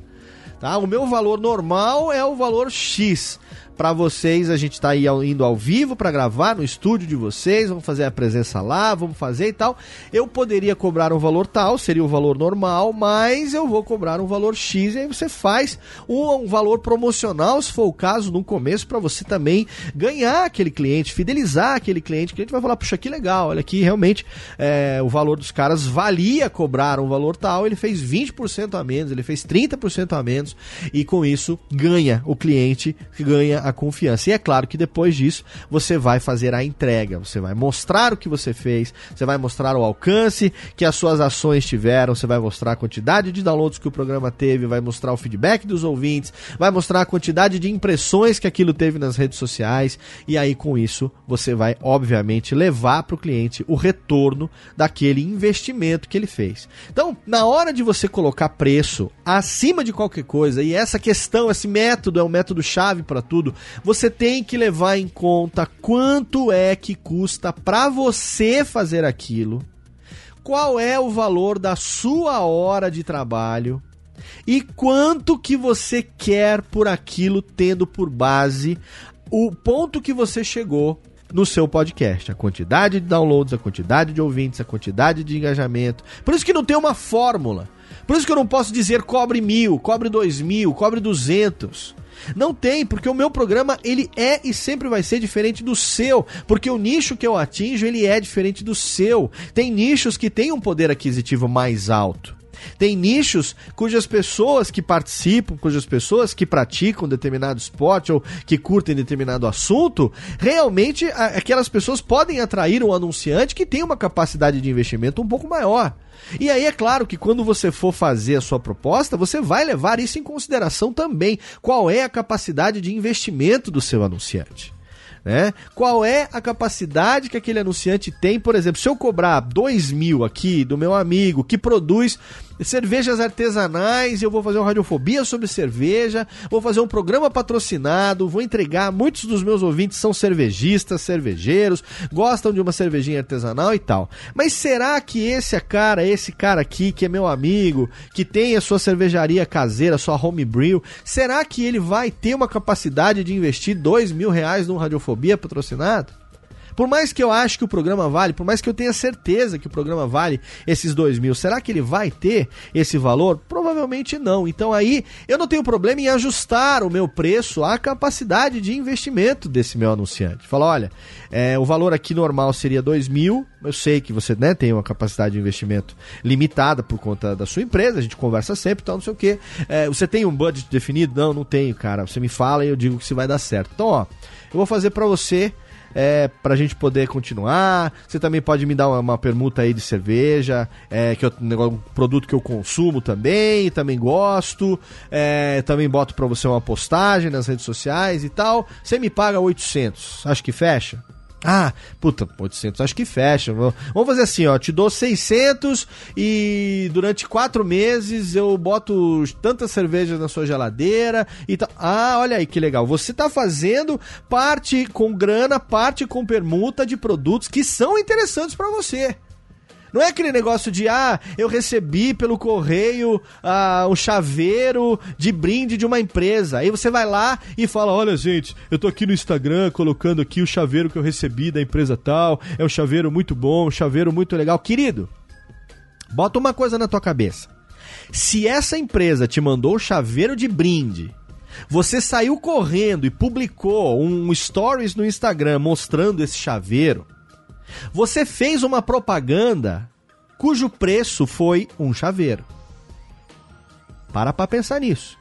Tá? O meu valor normal é o valor X para vocês. A gente está aí indo ao vivo para gravar no estúdio de vocês. Vamos fazer a presença lá, vamos fazer e tal. Eu poderia cobrar um valor tal, seria o valor normal, mas eu vou cobrar um valor X e aí você faz um, um valor promocional, se for o caso, no começo, para você também ganhar aquele cliente, fidelizar aquele cliente. O cliente vai falar: puxa, que legal, olha aqui, realmente é, o valor dos caras valia cobrar um valor tal. Ele fez 20% a menos, ele fez 30% a menos e com isso ganha o cliente, ganha a confiança. E é claro que depois disso você vai fazer a entrega, você vai mostrar o que você fez, você vai mostrar o alcance que as suas ações tiveram, você vai mostrar a quantidade de downloads que o programa teve, vai mostrar o feedback dos ouvintes, vai mostrar a quantidade de impressões que aquilo teve nas redes sociais e aí com isso você vai obviamente levar para o cliente o retorno daquele investimento que ele fez. Então, na hora de você colocar preço acima de qualquer coisa e essa questão, esse método é um método chave para tudo, você tem que levar em conta quanto é que custa para você fazer aquilo, qual é o valor da sua hora de trabalho e quanto que você quer por aquilo tendo por base o ponto que você chegou no seu podcast. A quantidade de downloads, a quantidade de ouvintes, a quantidade de engajamento. Por isso que não tem uma fórmula. Por isso que eu não posso dizer cobre mil, cobre dois mil, cobre duzentos. Não tem, porque o meu programa ele é e sempre vai ser diferente do seu, porque o nicho que eu atinjo ele é diferente do seu. Tem nichos que têm um poder aquisitivo mais alto. Tem nichos cujas pessoas que participam, cujas pessoas que praticam determinado esporte ou que curtem determinado assunto, realmente aquelas pessoas podem atrair um anunciante que tem uma capacidade de investimento um pouco maior. E aí é claro que quando você for fazer a sua proposta, você vai levar isso em consideração também. Qual é a capacidade de investimento do seu anunciante? Né? Qual é a capacidade que aquele anunciante tem, por exemplo, se eu cobrar 2 mil aqui do meu amigo que produz cervejas artesanais, eu vou fazer uma radiofobia sobre cerveja, vou fazer um programa patrocinado, vou entregar. Muitos dos meus ouvintes são cervejistas, cervejeiros, gostam de uma cervejinha artesanal e tal. Mas será que esse cara, esse cara aqui, que é meu amigo, que tem a sua cervejaria caseira, sua homebrew, será que ele vai ter uma capacidade de investir dois mil reais num radiofobia patrocinado? Por mais que eu ache que o programa vale, por mais que eu tenha certeza que o programa vale esses dois mil, será que ele vai ter esse valor? Provavelmente não. Então aí eu não tenho problema em ajustar o meu preço à capacidade de investimento desse meu anunciante. Fala, olha, é, o valor aqui normal seria dois mil. Eu sei que você né, tem uma capacidade de investimento limitada por conta da sua empresa, a gente conversa sempre, então não sei o que. É, você tem um budget definido? Não, não tenho, cara. Você me fala e eu digo que se vai dar certo. Então, ó, eu vou fazer para você é, pra gente poder continuar. Você também pode me dar uma, uma permuta aí de cerveja, é, que é um produto que eu consumo também, também gosto. É, também boto pra você uma postagem nas redes sociais e tal. Você me paga 800, acho que fecha? Ah, puta, 800 acho que fecha. Vamos fazer assim, ó, te dou 600 e durante quatro meses eu boto tantas cervejas na sua geladeira e tal. Ah, olha aí que legal. Você tá fazendo parte com grana, parte com permuta de produtos que são interessantes para você. Não é aquele negócio de, ah, eu recebi pelo correio ah, um chaveiro de brinde de uma empresa. Aí você vai lá e fala: olha, gente, eu tô aqui no Instagram colocando aqui o chaveiro que eu recebi da empresa tal. É um chaveiro muito bom, um chaveiro muito legal. Querido, bota uma coisa na tua cabeça. Se essa empresa te mandou o chaveiro de brinde você saiu correndo e publicou um stories no Instagram mostrando esse chaveiro, você fez uma propaganda cujo preço foi um chaveiro. Para para pensar nisso.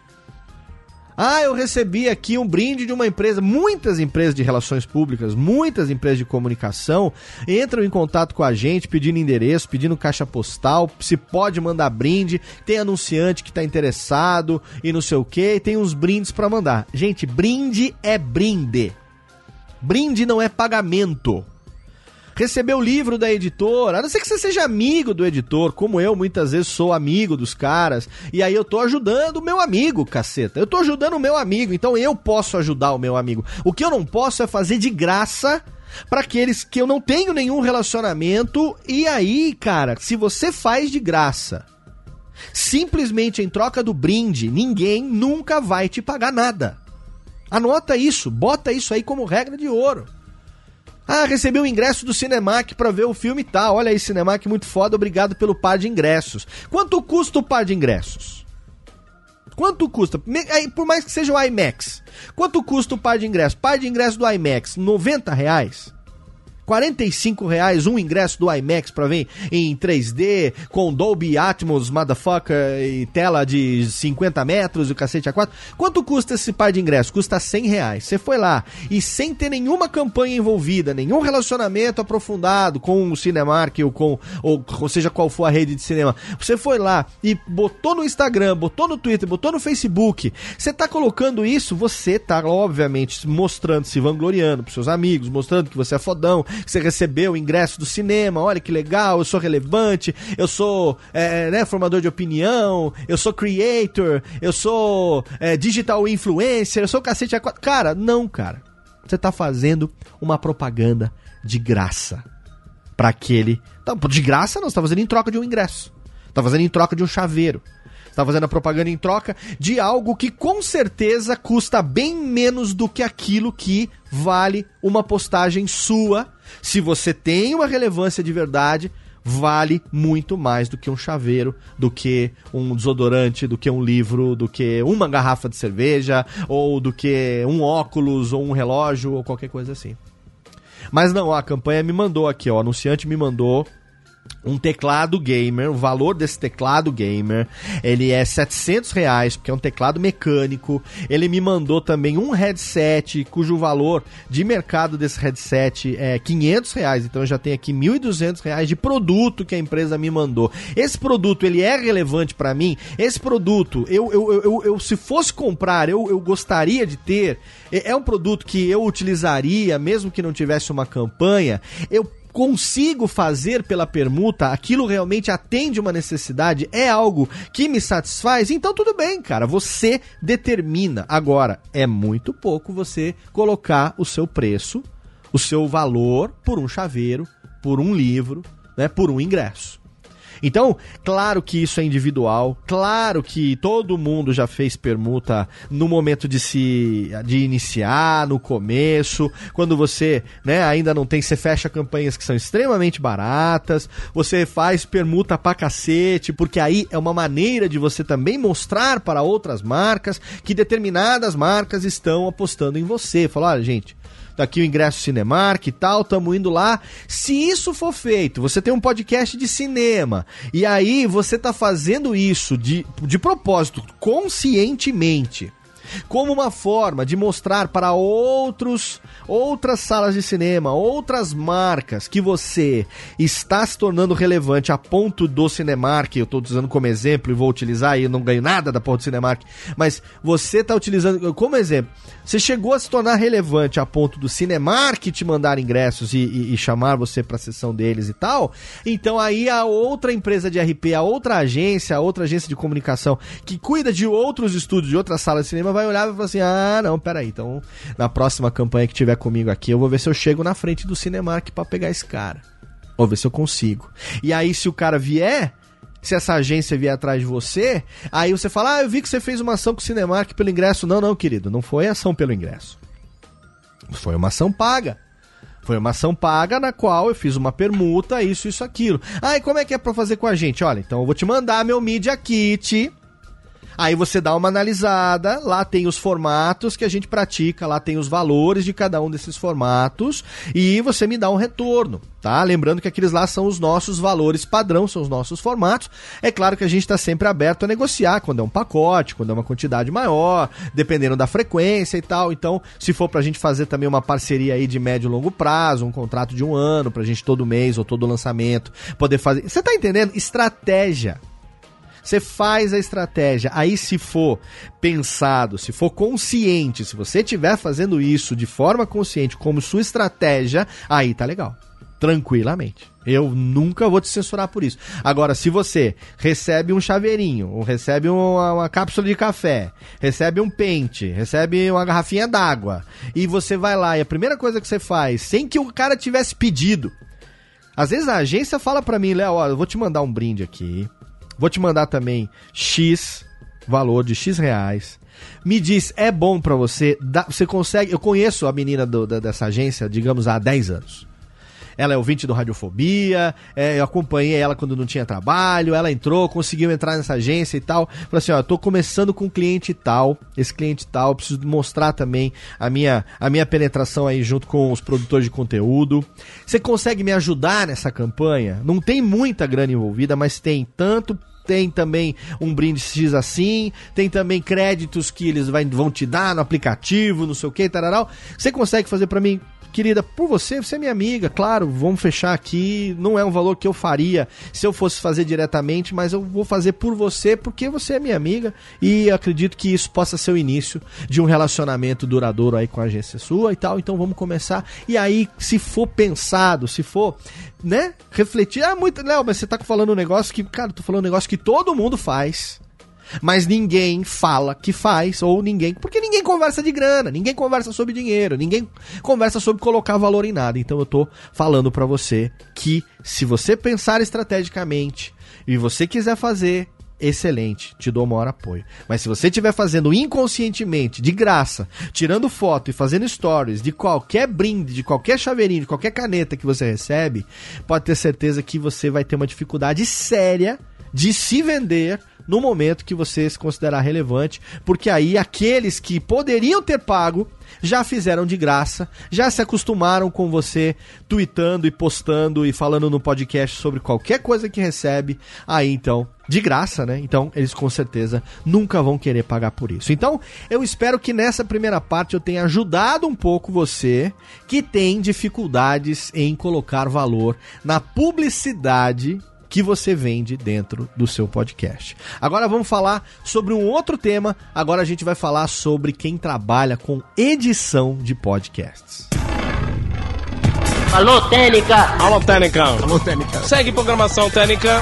Ah, eu recebi aqui um brinde de uma empresa. Muitas empresas de relações públicas, muitas empresas de comunicação entram em contato com a gente pedindo endereço, pedindo caixa postal, se pode mandar brinde. Tem anunciante que está interessado e não sei o que, tem uns brindes para mandar. Gente, brinde é brinde. Brinde não é pagamento recebeu o livro da editora, a não ser que você seja amigo do editor, como eu muitas vezes sou amigo dos caras, e aí eu tô ajudando o meu amigo, caceta. Eu tô ajudando o meu amigo, então eu posso ajudar o meu amigo. O que eu não posso é fazer de graça para aqueles que eu não tenho nenhum relacionamento. E aí, cara, se você faz de graça, simplesmente em troca do brinde, ninguém nunca vai te pagar nada. Anota isso, bota isso aí como regra de ouro. Ah, recebi o ingresso do Cinemac para ver o filme e tal. Olha aí, Cinemac, muito foda, obrigado pelo par de ingressos. Quanto custa o par de ingressos? Quanto custa? Por mais que seja o IMAX. Quanto custa o par de ingressos? Par de ingressos do IMAX, 90 reais? 45 reais um ingresso do IMAX pra ver em 3D, com Dolby Atmos, motherfucker, e tela de 50 metros e o cacete A4. Quanto custa esse par de ingressos? Custa 100 reais. Você foi lá e sem ter nenhuma campanha envolvida, nenhum relacionamento aprofundado com o Cinemark ou com, ou, ou seja qual for a rede de cinema, você foi lá e botou no Instagram, botou no Twitter, botou no Facebook, você tá colocando isso, você tá, obviamente, mostrando, se vangloriando pros seus amigos, mostrando que você é fodão, você recebeu o ingresso do cinema, olha que legal, eu sou relevante, eu sou é, né, formador de opinião, eu sou creator, eu sou é, digital influencer, eu sou cacete. Cara, não, cara. Você tá fazendo uma propaganda de graça para aquele. De graça não, você tá fazendo em troca de um ingresso. Tá fazendo em troca de um chaveiro está fazendo a propaganda em troca de algo que com certeza custa bem menos do que aquilo que vale uma postagem sua. Se você tem uma relevância de verdade, vale muito mais do que um chaveiro, do que um desodorante, do que um livro, do que uma garrafa de cerveja, ou do que um óculos, ou um relógio, ou qualquer coisa assim. Mas não, a campanha me mandou aqui, ó, o anunciante me mandou um teclado gamer, o valor desse teclado gamer, ele é 700 reais, porque é um teclado mecânico. Ele me mandou também um headset, cujo valor de mercado desse headset é 500 reais. Então eu já tenho aqui 1.200 reais de produto que a empresa me mandou. Esse produto, ele é relevante para mim? Esse produto, eu, eu, eu, eu, se fosse comprar, eu, eu gostaria de ter. É, é um produto que eu utilizaria, mesmo que não tivesse uma campanha. Eu consigo fazer pela permuta, aquilo realmente atende uma necessidade, é algo que me satisfaz, então tudo bem, cara, você determina. Agora, é muito pouco você colocar o seu preço, o seu valor por um chaveiro, por um livro, né, por um ingresso. Então, claro que isso é individual, claro que todo mundo já fez permuta no momento de se de iniciar, no começo, quando você, né, ainda não tem, você fecha campanhas que são extremamente baratas, você faz permuta pra cacete, porque aí é uma maneira de você também mostrar para outras marcas que determinadas marcas estão apostando em você. Falar, olha, gente, daqui o ingresso Cinemark e tal, estamos indo lá. Se isso for feito, você tem um podcast de cinema, e aí você tá fazendo isso de, de propósito, conscientemente como uma forma de mostrar para outros outras salas de cinema, outras marcas que você está se tornando relevante a ponto do Cinemark, eu estou usando como exemplo e vou utilizar e eu não ganho nada da porra do Cinemark, mas você está utilizando como exemplo. Você chegou a se tornar relevante a ponto do Cinemark te mandar ingressos e, e, e chamar você para a sessão deles e tal. Então aí a outra empresa de RP, a outra agência, a outra agência de comunicação que cuida de outros estúdios, de outras salas de cinema, vai olhar e falar assim: ah, não, peraí, então na próxima campanha que tiver comigo aqui, eu vou ver se eu chego na frente do Cinemark para pegar esse cara. Vou ver se eu consigo. E aí, se o cara vier, se essa agência vier atrás de você, aí você fala: Ah, eu vi que você fez uma ação com o Cinemark pelo ingresso. Não, não, querido, não foi ação pelo ingresso. Foi uma ação paga. Foi uma ação paga na qual eu fiz uma permuta, isso, isso, aquilo. Ah, e como é que é pra fazer com a gente? Olha, então eu vou te mandar meu Media Kit Aí você dá uma analisada, lá tem os formatos que a gente pratica, lá tem os valores de cada um desses formatos e você me dá um retorno, tá? Lembrando que aqueles lá são os nossos valores padrão, são os nossos formatos. É claro que a gente está sempre aberto a negociar quando é um pacote, quando é uma quantidade maior, dependendo da frequência e tal. Então, se for pra gente fazer também uma parceria aí de médio e longo prazo, um contrato de um ano, pra gente todo mês ou todo lançamento poder fazer. Você tá entendendo? Estratégia. Você faz a estratégia. Aí, se for pensado, se for consciente, se você estiver fazendo isso de forma consciente como sua estratégia, aí tá legal. Tranquilamente. Eu nunca vou te censurar por isso. Agora, se você recebe um chaveirinho, ou recebe uma, uma cápsula de café, recebe um pente, recebe uma garrafinha d'água, e você vai lá e a primeira coisa que você faz, sem que o cara tivesse pedido, às vezes a agência fala para mim, Léo, eu vou te mandar um brinde aqui. Vou te mandar também X valor de X reais. Me diz, é bom para você? Dá, você consegue. Eu conheço a menina do, da, dessa agência, digamos, há 10 anos. Ela é ouvinte do Radiofobia, é, eu acompanhei ela quando não tinha trabalho, ela entrou, conseguiu entrar nessa agência e tal. Falei assim, ó, tô começando com um cliente tal, esse cliente tal, preciso mostrar também a minha, a minha penetração aí junto com os produtores de conteúdo. Você consegue me ajudar nessa campanha? Não tem muita grana envolvida, mas tem tanto tem também um brinde X assim, tem também créditos que eles vai, vão te dar no aplicativo, não sei o que, tararau. Você consegue fazer para mim? Querida, por você, você é minha amiga, claro, vamos fechar aqui. Não é um valor que eu faria se eu fosse fazer diretamente, mas eu vou fazer por você porque você é minha amiga e acredito que isso possa ser o início de um relacionamento duradouro aí com a agência sua e tal. Então vamos começar. E aí, se for pensado, se for, né, refletir, ah, muito, Léo, mas você tá falando um negócio que, cara, tô falando um negócio que todo mundo faz mas ninguém fala que faz, ou ninguém. Porque ninguém conversa de grana, ninguém conversa sobre dinheiro, ninguém conversa sobre colocar valor em nada. Então eu tô falando para você que se você pensar estrategicamente e você quiser fazer, excelente, te dou o maior apoio. Mas se você estiver fazendo inconscientemente, de graça, tirando foto e fazendo stories de qualquer brinde, de qualquer chaveirinho, de qualquer caneta que você recebe, pode ter certeza que você vai ter uma dificuldade séria de se vender no momento que você se considerar relevante, porque aí aqueles que poderiam ter pago já fizeram de graça, já se acostumaram com você tweetando e postando e falando no podcast sobre qualquer coisa que recebe, aí então, de graça, né? Então, eles com certeza nunca vão querer pagar por isso. Então, eu espero que nessa primeira parte eu tenha ajudado um pouco você que tem dificuldades em colocar valor na publicidade que você vende dentro do seu podcast. Agora vamos falar sobre um outro tema. Agora a gente vai falar sobre quem trabalha com edição de podcasts. Alô, Técnica. Alô, Técnica. Alô, Técnica. Segue programação Técnica.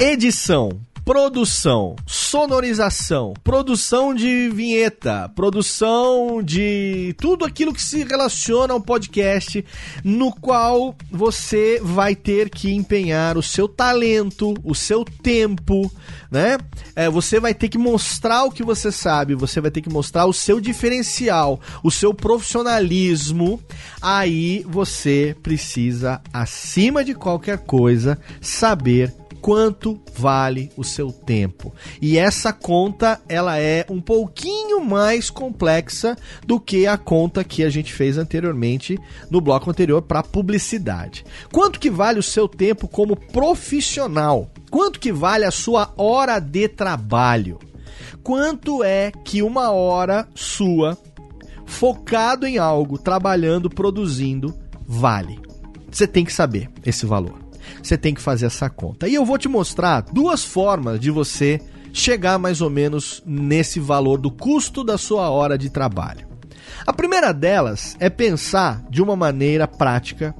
Edição produção, sonorização, produção de vinheta, produção de tudo aquilo que se relaciona ao podcast, no qual você vai ter que empenhar o seu talento, o seu tempo, né? É, você vai ter que mostrar o que você sabe, você vai ter que mostrar o seu diferencial, o seu profissionalismo. Aí você precisa, acima de qualquer coisa, saber quanto vale o seu tempo. E essa conta, ela é um pouquinho mais complexa do que a conta que a gente fez anteriormente no bloco anterior para publicidade. Quanto que vale o seu tempo como profissional? Quanto que vale a sua hora de trabalho? Quanto é que uma hora sua focado em algo, trabalhando, produzindo, vale? Você tem que saber esse valor você tem que fazer essa conta. E eu vou te mostrar duas formas de você chegar mais ou menos nesse valor do custo da sua hora de trabalho. A primeira delas é pensar de uma maneira prática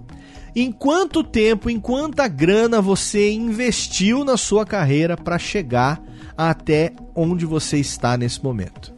em quanto tempo, em quanta grana você investiu na sua carreira para chegar até onde você está nesse momento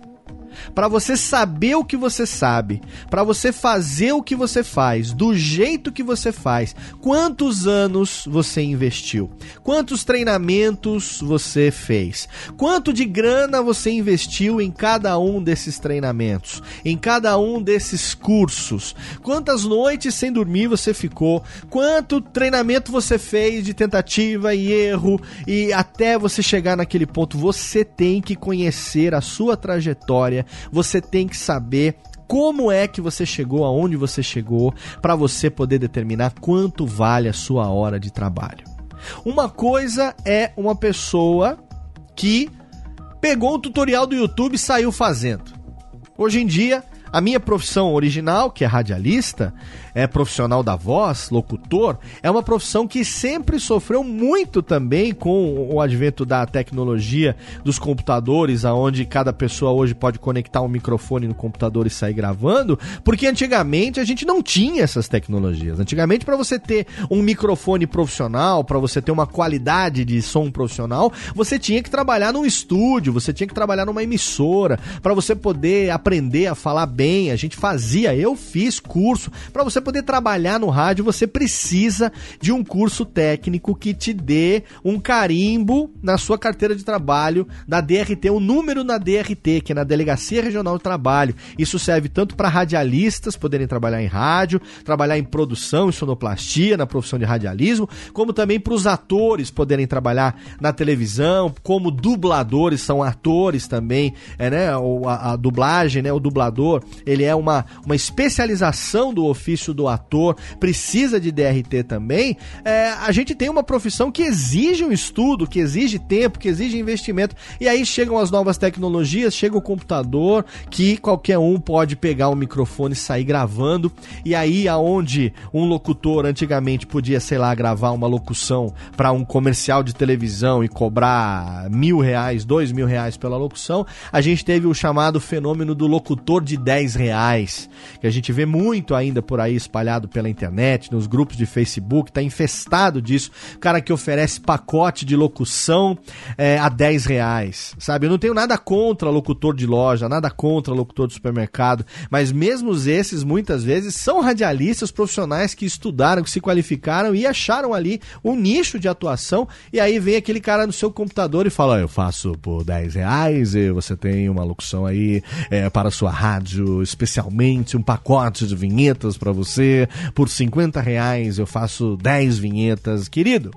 para você saber o que você sabe, para você fazer o que você faz, do jeito que você faz. Quantos anos você investiu? Quantos treinamentos você fez? Quanto de grana você investiu em cada um desses treinamentos, em cada um desses cursos? Quantas noites sem dormir você ficou? Quanto treinamento você fez de tentativa e erro e até você chegar naquele ponto? Você tem que conhecer a sua trajetória você tem que saber como é que você chegou aonde você chegou para você poder determinar quanto vale a sua hora de trabalho. Uma coisa é uma pessoa que pegou um tutorial do YouTube e saiu fazendo. Hoje em dia, a minha profissão original, que é radialista, é profissional da voz, locutor, é uma profissão que sempre sofreu muito também com o advento da tecnologia dos computadores, aonde cada pessoa hoje pode conectar um microfone no computador e sair gravando, porque antigamente a gente não tinha essas tecnologias. Antigamente para você ter um microfone profissional, para você ter uma qualidade de som profissional, você tinha que trabalhar num estúdio, você tinha que trabalhar numa emissora, para você poder aprender a falar bem. A gente fazia, eu fiz curso para você você poder trabalhar no rádio, você precisa de um curso técnico que te dê um carimbo na sua carteira de trabalho da DRT, o um número na DRT, que é na Delegacia Regional do Trabalho. Isso serve tanto para radialistas poderem trabalhar em rádio, trabalhar em produção e sonoplastia na profissão de radialismo, como também para os atores poderem trabalhar na televisão, como dubladores são atores também, é, né? A, a dublagem, né? O dublador, ele é uma, uma especialização do ofício do ator, precisa de DRT também, é, a gente tem uma profissão que exige um estudo, que exige tempo, que exige investimento. E aí chegam as novas tecnologias, chega o computador, que qualquer um pode pegar o um microfone e sair gravando. E aí, aonde um locutor antigamente podia, sei lá, gravar uma locução para um comercial de televisão e cobrar mil reais, dois mil reais pela locução, a gente teve o chamado fenômeno do locutor de 10 reais, que a gente vê muito ainda por aí espalhado pela internet, nos grupos de Facebook, tá infestado disso. Cara que oferece pacote de locução é, a 10 reais, sabe? Eu não tenho nada contra locutor de loja, nada contra locutor de supermercado, mas mesmo esses, muitas vezes, são radialistas profissionais que estudaram, que se qualificaram e acharam ali um nicho de atuação. E aí vem aquele cara no seu computador e fala: Eu faço por 10 reais e você tem uma locução aí é, para sua rádio, especialmente um pacote de vinhetas para você você, por 50 reais eu faço 10 vinhetas. Querido,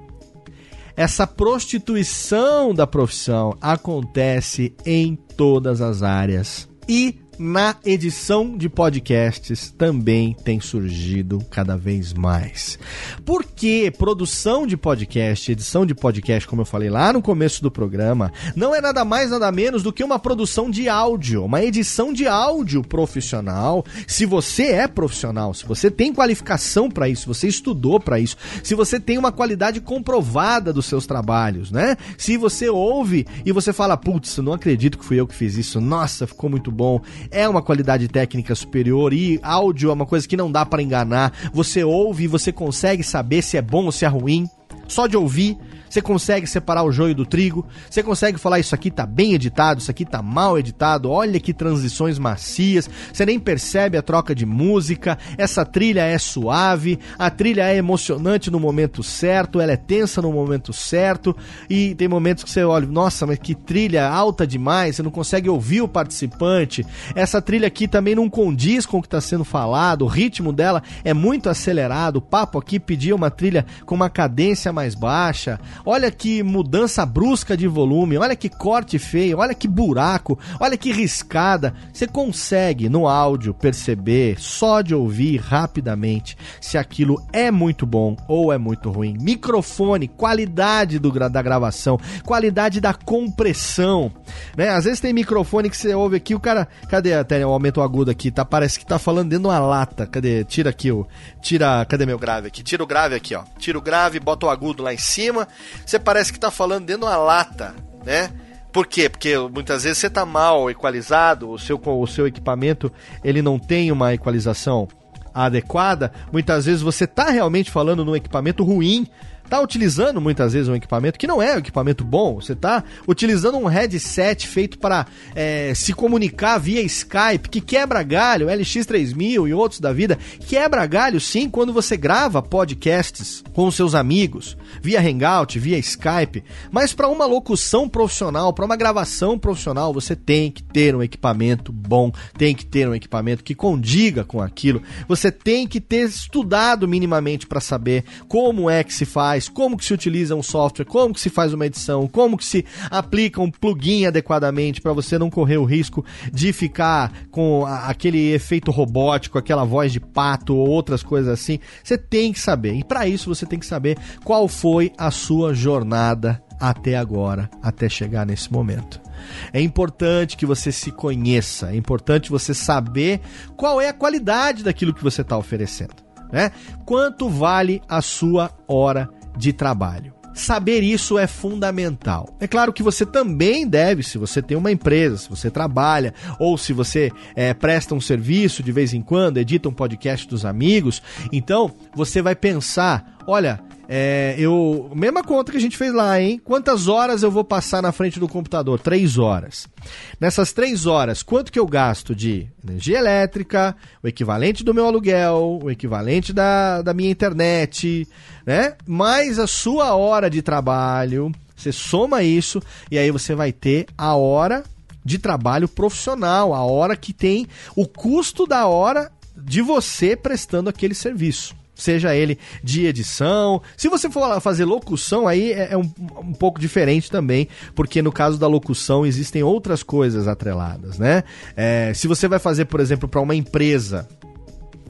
essa prostituição da profissão acontece em todas as áreas. E na edição de podcasts também tem surgido cada vez mais. Porque produção de podcast, edição de podcast, como eu falei lá no começo do programa, não é nada mais nada menos do que uma produção de áudio, uma edição de áudio profissional. Se você é profissional, se você tem qualificação para isso, se você estudou para isso, se você tem uma qualidade comprovada dos seus trabalhos, né? Se você ouve e você fala, putz, não acredito que fui eu que fiz isso, nossa, ficou muito bom é uma qualidade técnica superior e áudio é uma coisa que não dá para enganar. Você ouve e você consegue saber se é bom ou se é ruim. Só de ouvir, você consegue separar o joio do trigo, você consegue falar isso aqui tá bem editado, isso aqui tá mal editado, olha que transições macias, você nem percebe a troca de música, essa trilha é suave, a trilha é emocionante no momento certo, ela é tensa no momento certo, e tem momentos que você olha, nossa, mas que trilha alta demais, você não consegue ouvir o participante, essa trilha aqui também não condiz com o que está sendo falado, o ritmo dela é muito acelerado, o papo aqui pedia uma trilha com uma cadência mais baixa, Olha que mudança brusca de volume, olha que corte feio, olha que buraco, olha que riscada. Você consegue no áudio perceber só de ouvir rapidamente se aquilo é muito bom ou é muito ruim. Microfone, qualidade do, da gravação, qualidade da compressão, né? Às vezes tem microfone que você ouve aqui, o cara, cadê até o aumento agudo aqui? Tá, parece que tá falando dentro de uma lata. Cadê? Tira aqui o, tira, cadê meu grave aqui? Tira o grave aqui, ó. Tira o grave, bota o agudo lá em cima você parece que está falando dentro de uma lata, né? Por quê? Porque muitas vezes você está mal equalizado, o seu, o seu equipamento ele não tem uma equalização adequada. Muitas vezes você está realmente falando num equipamento ruim, está utilizando muitas vezes um equipamento que não é um equipamento bom, você está utilizando um headset feito para é, se comunicar via Skype, que quebra galho, LX3000 e outros da vida, quebra galho sim quando você grava podcasts com seus amigos, via Hangout, via Skype, mas para uma locução profissional, para uma gravação profissional, você tem que ter um equipamento bom, tem que ter um equipamento que condiga com aquilo, você tem que ter estudado minimamente para saber como é que se faz faz, como que se utiliza um software, como que se faz uma edição, como que se aplica um plugin adequadamente para você não correr o risco de ficar com aquele efeito robótico, aquela voz de pato ou outras coisas assim. Você tem que saber. E para isso você tem que saber qual foi a sua jornada até agora, até chegar nesse momento. É importante que você se conheça, é importante você saber qual é a qualidade daquilo que você está oferecendo. Né? Quanto vale a sua hora de trabalho. Saber isso é fundamental. É claro que você também deve, se você tem uma empresa, se você trabalha, ou se você é, presta um serviço de vez em quando, edita um podcast dos amigos, então você vai pensar: olha, é, eu. Mesma conta que a gente fez lá, hein? Quantas horas eu vou passar na frente do computador? Três horas. Nessas três horas, quanto que eu gasto de energia elétrica, o equivalente do meu aluguel, o equivalente da, da minha internet, né? Mais a sua hora de trabalho. Você soma isso e aí você vai ter a hora de trabalho profissional, a hora que tem o custo da hora de você prestando aquele serviço seja ele de edição. Se você for fazer locução, aí é, é um, um, pouco diferente também, porque no caso da locução existem outras coisas atreladas, né? É, se você vai fazer, por exemplo, para uma empresa,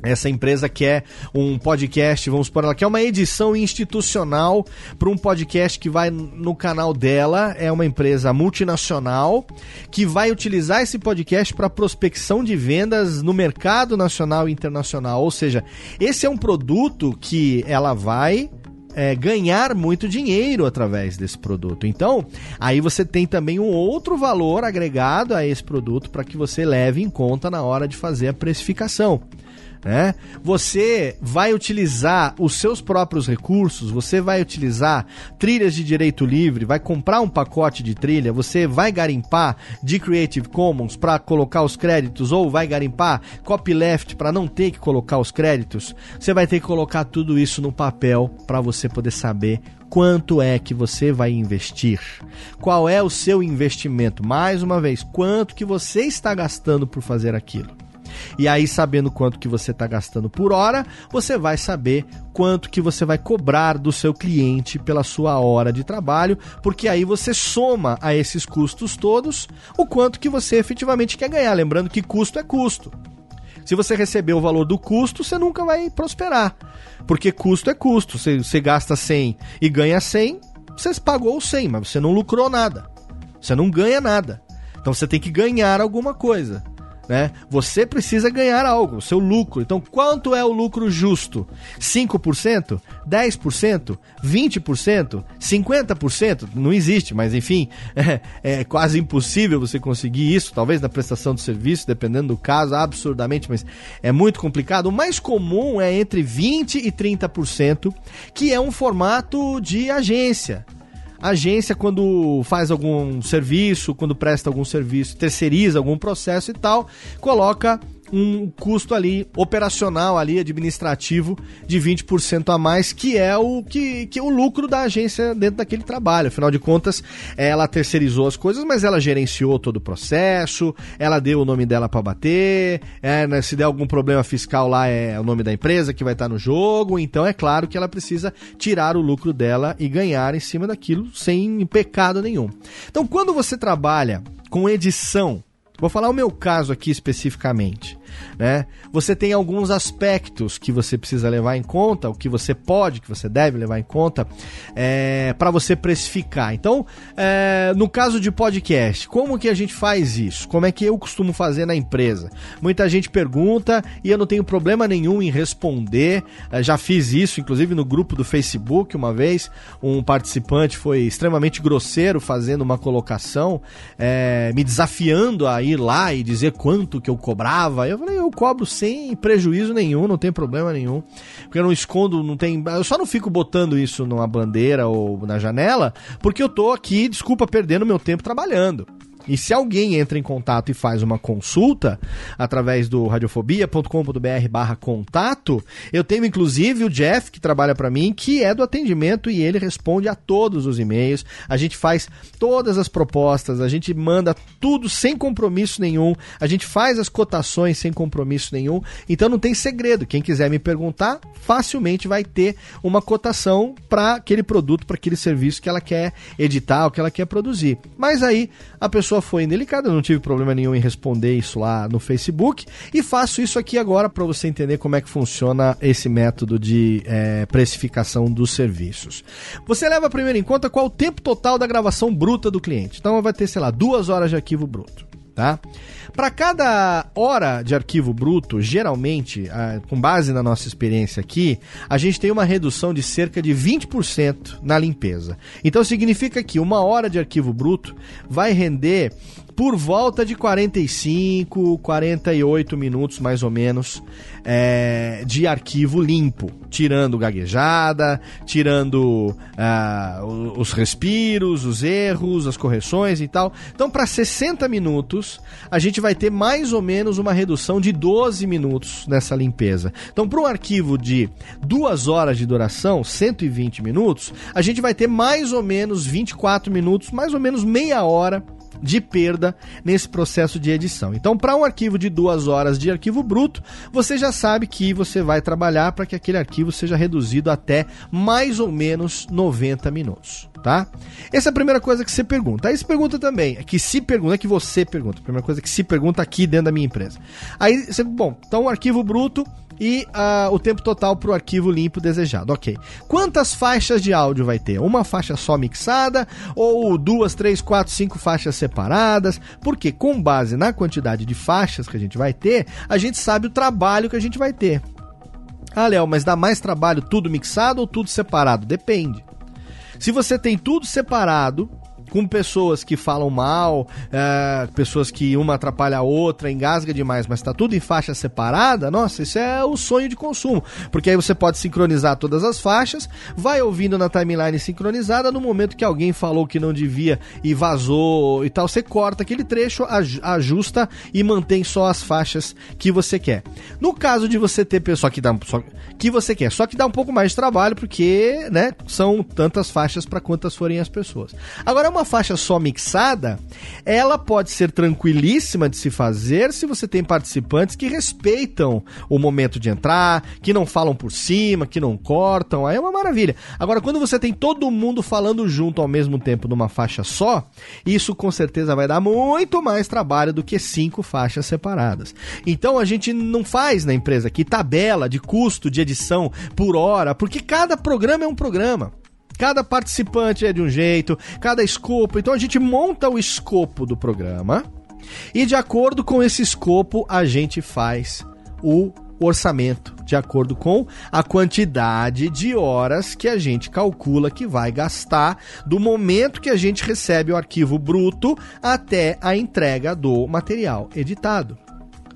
essa empresa quer um podcast, vamos supor, ela quer uma edição institucional para um podcast que vai no canal dela. É uma empresa multinacional que vai utilizar esse podcast para prospecção de vendas no mercado nacional e internacional. Ou seja, esse é um produto que ela vai é, ganhar muito dinheiro através desse produto. Então, aí você tem também um outro valor agregado a esse produto para que você leve em conta na hora de fazer a precificação né? Você vai utilizar os seus próprios recursos, você vai utilizar trilhas de direito livre, vai comprar um pacote de trilha, você vai garimpar de Creative Commons para colocar os créditos ou vai garimpar copyleft para não ter que colocar os créditos. Você vai ter que colocar tudo isso no papel para você poder saber quanto é que você vai investir. Qual é o seu investimento? Mais uma vez, quanto que você está gastando por fazer aquilo? E aí, sabendo quanto que você está gastando por hora, você vai saber quanto que você vai cobrar do seu cliente pela sua hora de trabalho, porque aí você soma a esses custos todos o quanto que você efetivamente quer ganhar. Lembrando que custo é custo. Se você receber o valor do custo, você nunca vai prosperar. Porque custo é custo. Você, você gasta 100 e ganha 100, você pagou 100, mas você não lucrou nada. Você não ganha nada. Então você tem que ganhar alguma coisa. Né? Você precisa ganhar algo, seu lucro. Então, quanto é o lucro justo? 5%? 10%? 20%? 50%? Não existe, mas enfim, *laughs* é, é, quase impossível você conseguir isso, talvez na prestação do serviço, dependendo do caso, absurdamente, mas é muito complicado. O mais comum é entre 20% e 30%, que é um formato de agência agência, quando faz algum serviço, quando presta algum serviço, terceiriza algum processo e tal, coloca um custo ali operacional ali administrativo de 20% a mais, que é o que, que é o lucro da agência dentro daquele trabalho. Afinal de contas, ela terceirizou as coisas, mas ela gerenciou todo o processo, ela deu o nome dela para bater, é, né, se der algum problema fiscal lá é o nome da empresa que vai estar no jogo, então é claro que ela precisa tirar o lucro dela e ganhar em cima daquilo sem pecado nenhum. Então, quando você trabalha com edição, vou falar o meu caso aqui especificamente né? Você tem alguns aspectos que você precisa levar em conta, o que você pode, que você deve levar em conta, é, para você precificar. Então, é, no caso de podcast, como que a gente faz isso? Como é que eu costumo fazer na empresa? Muita gente pergunta e eu não tenho problema nenhum em responder. É, já fiz isso, inclusive no grupo do Facebook uma vez. Um participante foi extremamente grosseiro fazendo uma colocação, é, me desafiando a ir lá e dizer quanto que eu cobrava. Eu falei, eu cobro sem prejuízo nenhum, não tem problema nenhum. Porque eu não escondo, não tem. Eu só não fico botando isso numa bandeira ou na janela, porque eu tô aqui, desculpa, perdendo meu tempo trabalhando. E se alguém entra em contato e faz uma consulta através do radiofobia.com.br barra contato, eu tenho inclusive o Jeff, que trabalha para mim, que é do atendimento e ele responde a todos os e-mails. A gente faz todas as propostas, a gente manda tudo sem compromisso nenhum, a gente faz as cotações sem compromisso nenhum. Então não tem segredo. Quem quiser me perguntar, facilmente vai ter uma cotação para aquele produto, para aquele serviço que ela quer editar, o que ela quer produzir. Mas aí a pessoa pessoa foi indelicada, não tive problema nenhum em responder isso lá no Facebook. E faço isso aqui agora para você entender como é que funciona esse método de é, precificação dos serviços. Você leva primeiro em conta qual o tempo total da gravação bruta do cliente. Então vai ter, sei lá, duas horas de arquivo bruto tá? Para cada hora de arquivo bruto, geralmente, ah, com base na nossa experiência aqui, a gente tem uma redução de cerca de 20% na limpeza. Então significa que uma hora de arquivo bruto vai render por volta de 45, 48 minutos mais ou menos é, de arquivo limpo, tirando gaguejada, tirando uh, os respiros, os erros, as correções e tal. Então, para 60 minutos, a gente vai ter mais ou menos uma redução de 12 minutos nessa limpeza. Então, para um arquivo de duas horas de duração, 120 minutos, a gente vai ter mais ou menos 24 minutos, mais ou menos meia hora de perda nesse processo de edição. Então, para um arquivo de duas horas de arquivo bruto, você já sabe que você vai trabalhar para que aquele arquivo seja reduzido até mais ou menos 90 minutos. Tá? Essa é a primeira coisa que você pergunta. Aí você pergunta também, é que se pergunta, é que você pergunta. A primeira coisa que se pergunta aqui dentro da minha empresa. Aí você, bom, então o arquivo bruto e uh, o tempo total para o arquivo limpo desejado. Ok. Quantas faixas de áudio vai ter? Uma faixa só mixada ou duas, três, quatro, cinco faixas separadas? Porque com base na quantidade de faixas que a gente vai ter, a gente sabe o trabalho que a gente vai ter. Ah, Léo, mas dá mais trabalho tudo mixado ou tudo separado? Depende. Se você tem tudo separado, com pessoas que falam mal, é, pessoas que uma atrapalha a outra, engasga demais, mas tá tudo em faixa separada, nossa, isso é o sonho de consumo. Porque aí você pode sincronizar todas as faixas, vai ouvindo na timeline sincronizada, no momento que alguém falou que não devia e vazou e tal, você corta aquele trecho, ajusta e mantém só as faixas que você quer. No caso de você ter pessoa que dá só, que você quer, só que dá um pouco mais de trabalho porque, né, são tantas faixas para quantas forem as pessoas. Agora uma uma faixa só mixada, ela pode ser tranquilíssima de se fazer se você tem participantes que respeitam o momento de entrar, que não falam por cima, que não cortam, aí é uma maravilha. Agora, quando você tem todo mundo falando junto ao mesmo tempo numa faixa só, isso com certeza vai dar muito mais trabalho do que cinco faixas separadas. Então a gente não faz na empresa aqui tabela de custo de edição por hora, porque cada programa é um programa. Cada participante é de um jeito, cada escopo. Então a gente monta o escopo do programa, E de acordo com esse escopo, a gente faz o orçamento, de acordo com a quantidade de horas que a gente calcula que vai gastar do momento que a gente recebe o arquivo bruto até a entrega do material editado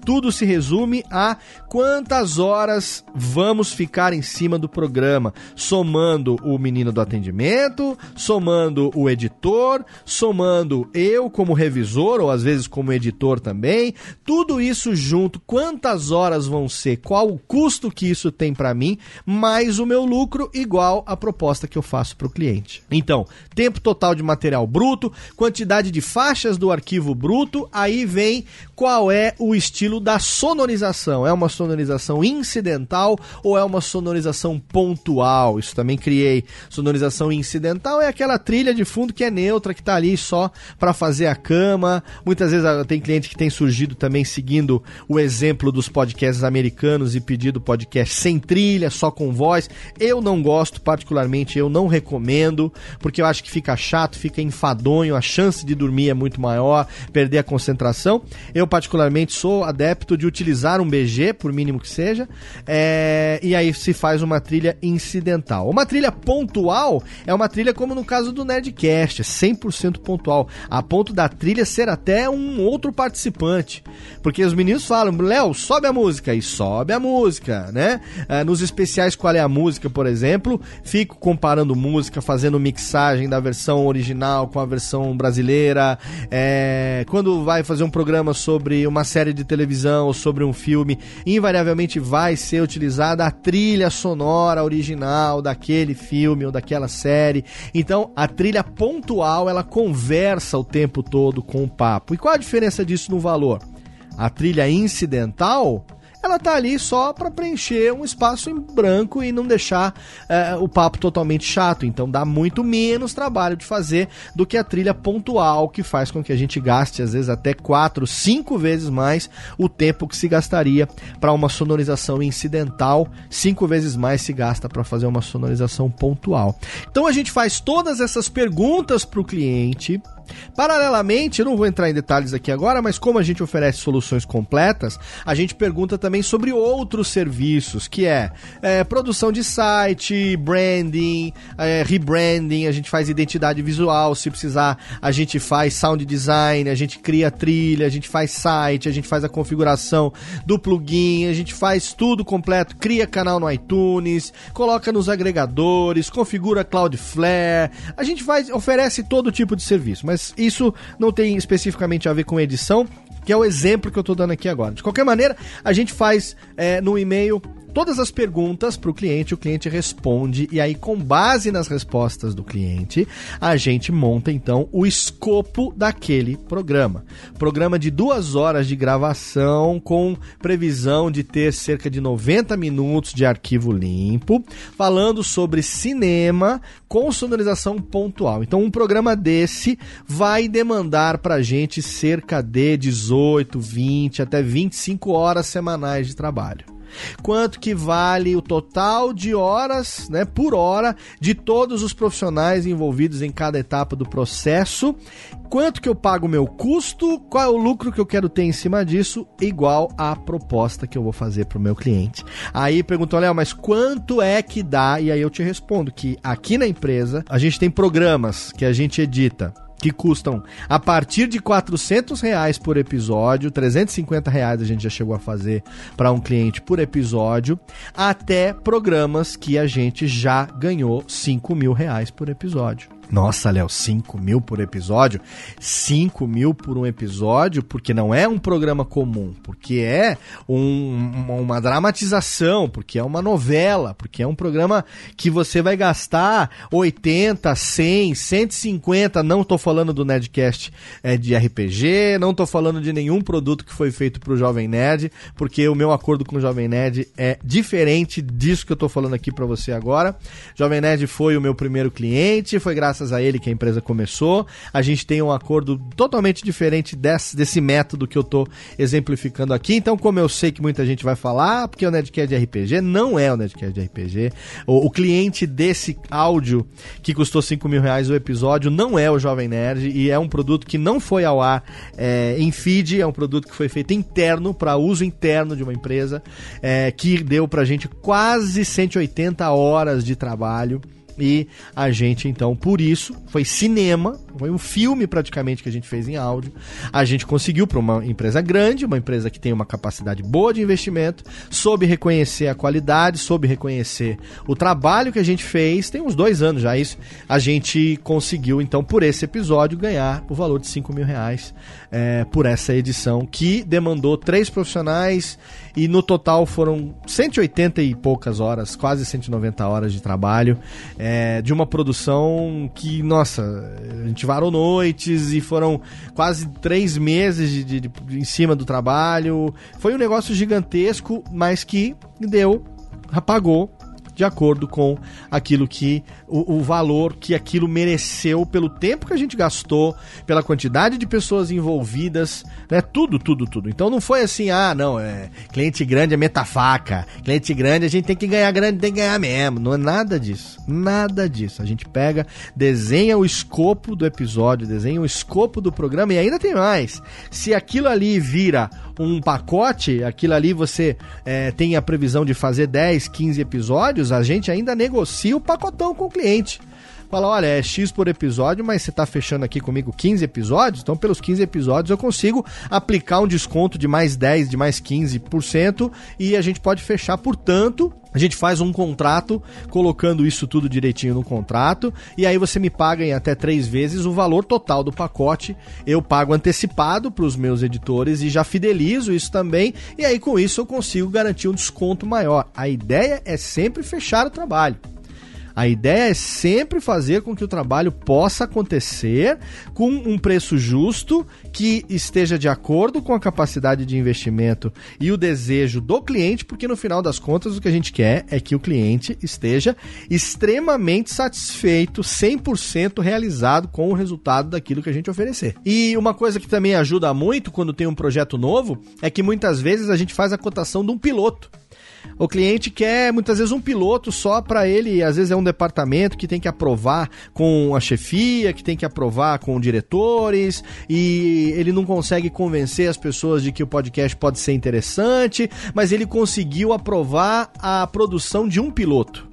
tudo se resume a quantas horas vamos ficar em cima do programa, somando o menino do atendimento, somando o editor, somando eu como revisor ou às vezes como editor também, tudo isso junto, quantas horas vão ser, qual o custo que isso tem para mim, mais o meu lucro igual a proposta que eu faço para o cliente. Então, tempo total de material bruto, quantidade de faixas do arquivo bruto, aí vem qual é o estilo da sonorização. É uma sonorização incidental ou é uma sonorização pontual? Isso também criei. Sonorização incidental é aquela trilha de fundo que é neutra, que está ali só para fazer a cama. Muitas vezes ah, tem cliente que tem surgido também seguindo o exemplo dos podcasts americanos e pedido podcast sem trilha, só com voz. Eu não gosto, particularmente, eu não recomendo, porque eu acho que fica chato, fica enfadonho, a chance de dormir é muito maior, perder a concentração. Eu particularmente, sou adepto de utilizar um BG, por mínimo que seja, é, e aí se faz uma trilha incidental. Uma trilha pontual é uma trilha como no caso do Nerdcast, é 100% pontual, a ponto da trilha ser até um outro participante. Porque os meninos falam, Léo, sobe a música, e sobe a música, né? É, nos especiais Qual é a Música, por exemplo, fico comparando música, fazendo mixagem da versão original com a versão brasileira. É, quando vai fazer um programa sobre uma série de televisão ou sobre um filme, invariavelmente vai ser utilizada a trilha sonora original daquele filme ou daquela série. Então, a trilha pontual, ela conversa o tempo todo com o papo. E qual a diferença disso no valor? A trilha incidental, ela tá ali só para preencher um espaço em branco e não deixar é, o papo totalmente chato. Então dá muito menos trabalho de fazer do que a trilha pontual, que faz com que a gente gaste às vezes até quatro, cinco vezes mais o tempo que se gastaria para uma sonorização incidental, cinco vezes mais se gasta para fazer uma sonorização pontual. Então a gente faz todas essas perguntas para o cliente Paralelamente, eu não vou entrar em detalhes aqui agora, mas como a gente oferece soluções completas, a gente pergunta também sobre outros serviços, que é, é produção de site, branding, é, rebranding, a gente faz identidade visual, se precisar, a gente faz sound design, a gente cria trilha, a gente faz site, a gente faz a configuração do plugin, a gente faz tudo completo, cria canal no iTunes, coloca nos agregadores, configura Cloudflare, a gente faz, oferece todo tipo de serviço, mas mas isso não tem especificamente a ver com edição, que é o exemplo que eu estou dando aqui agora. De qualquer maneira, a gente faz é, no e-mail todas as perguntas para o cliente, o cliente responde, e aí, com base nas respostas do cliente, a gente monta então o escopo daquele programa. Programa de duas horas de gravação, com previsão de ter cerca de 90 minutos de arquivo limpo, falando sobre cinema com sonorização pontual. Então, um programa desse vai demandar para a gente cerca de 18, 20, até 25 horas semanais de trabalho quanto que vale o total de horas, né, por hora de todos os profissionais envolvidos em cada etapa do processo, quanto que eu pago o meu custo, qual é o lucro que eu quero ter em cima disso, igual à proposta que eu vou fazer para o meu cliente. Aí perguntou, Léo, mas quanto é que dá? E aí eu te respondo que aqui na empresa a gente tem programas que a gente edita que custam a partir de 400 reais por episódio, 350 reais a gente já chegou a fazer para um cliente por episódio, até programas que a gente já ganhou 5 mil reais por episódio. Nossa, Léo, 5 mil por episódio? 5 mil por um episódio, porque não é um programa comum, porque é um, uma dramatização, porque é uma novela, porque é um programa que você vai gastar 80, 100, 150. Não estou falando do Nerdcast é, de RPG, não estou falando de nenhum produto que foi feito para o Jovem Nerd, porque o meu acordo com o Jovem Nerd é diferente disso que eu estou falando aqui para você agora. Jovem Nerd foi o meu primeiro cliente, foi graças graças a ele que a empresa começou. A gente tem um acordo totalmente diferente desse, desse método que eu tô exemplificando aqui. Então, como eu sei que muita gente vai falar, porque o Nedcast de RPG não é o Nedcast de RPG. O, o cliente desse áudio que custou 5 mil reais o episódio não é o Jovem Nerd e é um produto que não foi ao ar é, em feed, é um produto que foi feito interno, para uso interno de uma empresa, é, que deu pra gente quase 180 horas de trabalho. E a gente, então, por isso, foi cinema, foi um filme praticamente que a gente fez em áudio. A gente conseguiu para uma empresa grande, uma empresa que tem uma capacidade boa de investimento, soube reconhecer a qualidade, soube reconhecer o trabalho que a gente fez. Tem uns dois anos já isso. A gente conseguiu, então, por esse episódio, ganhar o valor de 5 mil reais é, por essa edição, que demandou três profissionais e no total foram 180 e poucas horas, quase 190 horas de trabalho, é, de uma produção que, nossa, a gente varou noites e foram quase três meses de, de, de, em cima do trabalho. Foi um negócio gigantesco, mas que deu, apagou de acordo com aquilo que o, o, valor que aquilo mereceu pelo tempo que a gente gastou, pela quantidade de pessoas envolvidas, né? Tudo, tudo, tudo. Então não foi assim, ah, não, é cliente grande é metafaca, cliente grande a gente tem que ganhar grande, tem que ganhar mesmo. Não é nada disso, nada disso. A gente pega, desenha o escopo do episódio, desenha o escopo do programa e ainda tem mais. Se aquilo ali vira um pacote, aquilo ali você é, tem a previsão de fazer 10, 15 episódios, a gente ainda negocia o pacotão com o cliente. Fala, olha, é X por episódio, mas você está fechando aqui comigo 15 episódios, então pelos 15 episódios eu consigo aplicar um desconto de mais 10, de mais 15% e a gente pode fechar, portanto, a gente faz um contrato colocando isso tudo direitinho no contrato e aí você me paga em até três vezes o valor total do pacote. Eu pago antecipado para os meus editores e já fidelizo isso também. E aí com isso eu consigo garantir um desconto maior. A ideia é sempre fechar o trabalho. A ideia é sempre fazer com que o trabalho possa acontecer com um preço justo que esteja de acordo com a capacidade de investimento e o desejo do cliente, porque no final das contas o que a gente quer é que o cliente esteja extremamente satisfeito, 100% realizado com o resultado daquilo que a gente oferecer. E uma coisa que também ajuda muito quando tem um projeto novo é que muitas vezes a gente faz a cotação de um piloto. O cliente quer muitas vezes um piloto só para ele, às vezes é um departamento que tem que aprovar com a chefia, que tem que aprovar com diretores, e ele não consegue convencer as pessoas de que o podcast pode ser interessante, mas ele conseguiu aprovar a produção de um piloto.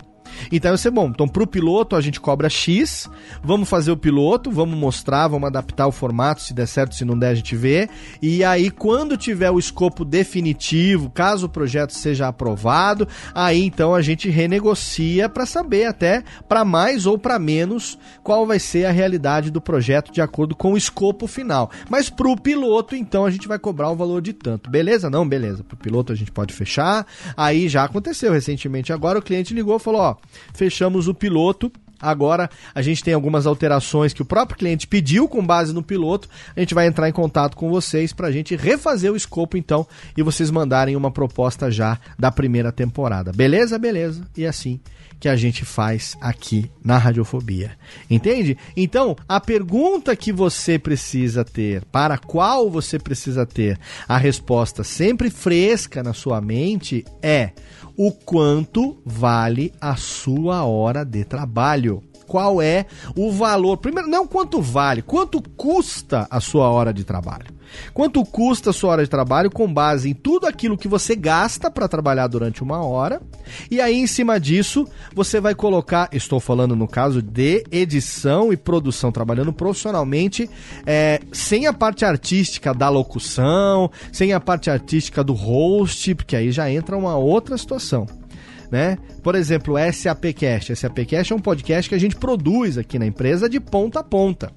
Então vai ser bom. Então, pro piloto, a gente cobra X. Vamos fazer o piloto, vamos mostrar, vamos adaptar o formato. Se der certo, se não der, a gente vê. E aí, quando tiver o escopo definitivo, caso o projeto seja aprovado, aí então a gente renegocia para saber até para mais ou para menos qual vai ser a realidade do projeto de acordo com o escopo final. Mas pro piloto, então a gente vai cobrar o valor de tanto. Beleza? Não, beleza. Pro piloto a gente pode fechar. Aí já aconteceu recentemente. Agora o cliente ligou e falou: ó, fechamos o piloto. Agora a gente tem algumas alterações que o próprio cliente pediu com base no piloto. A gente vai entrar em contato com vocês para a gente refazer o escopo então e vocês mandarem uma proposta já da primeira temporada. Beleza? Beleza. E assim que a gente faz aqui na Radiofobia. Entende? Então, a pergunta que você precisa ter, para qual você precisa ter a resposta sempre fresca na sua mente é: o quanto vale a sua hora de trabalho. Qual é o valor? Primeiro, não quanto vale, quanto custa a sua hora de trabalho. Quanto custa a sua hora de trabalho com base em tudo aquilo que você gasta para trabalhar durante uma hora. E aí, em cima disso, você vai colocar. Estou falando no caso de edição e produção, trabalhando profissionalmente, é, sem a parte artística da locução, sem a parte artística do host, porque aí já entra uma outra situação. Né? Por exemplo, SAPcast. SAPcast é um podcast que a gente produz aqui na empresa de ponta a ponta.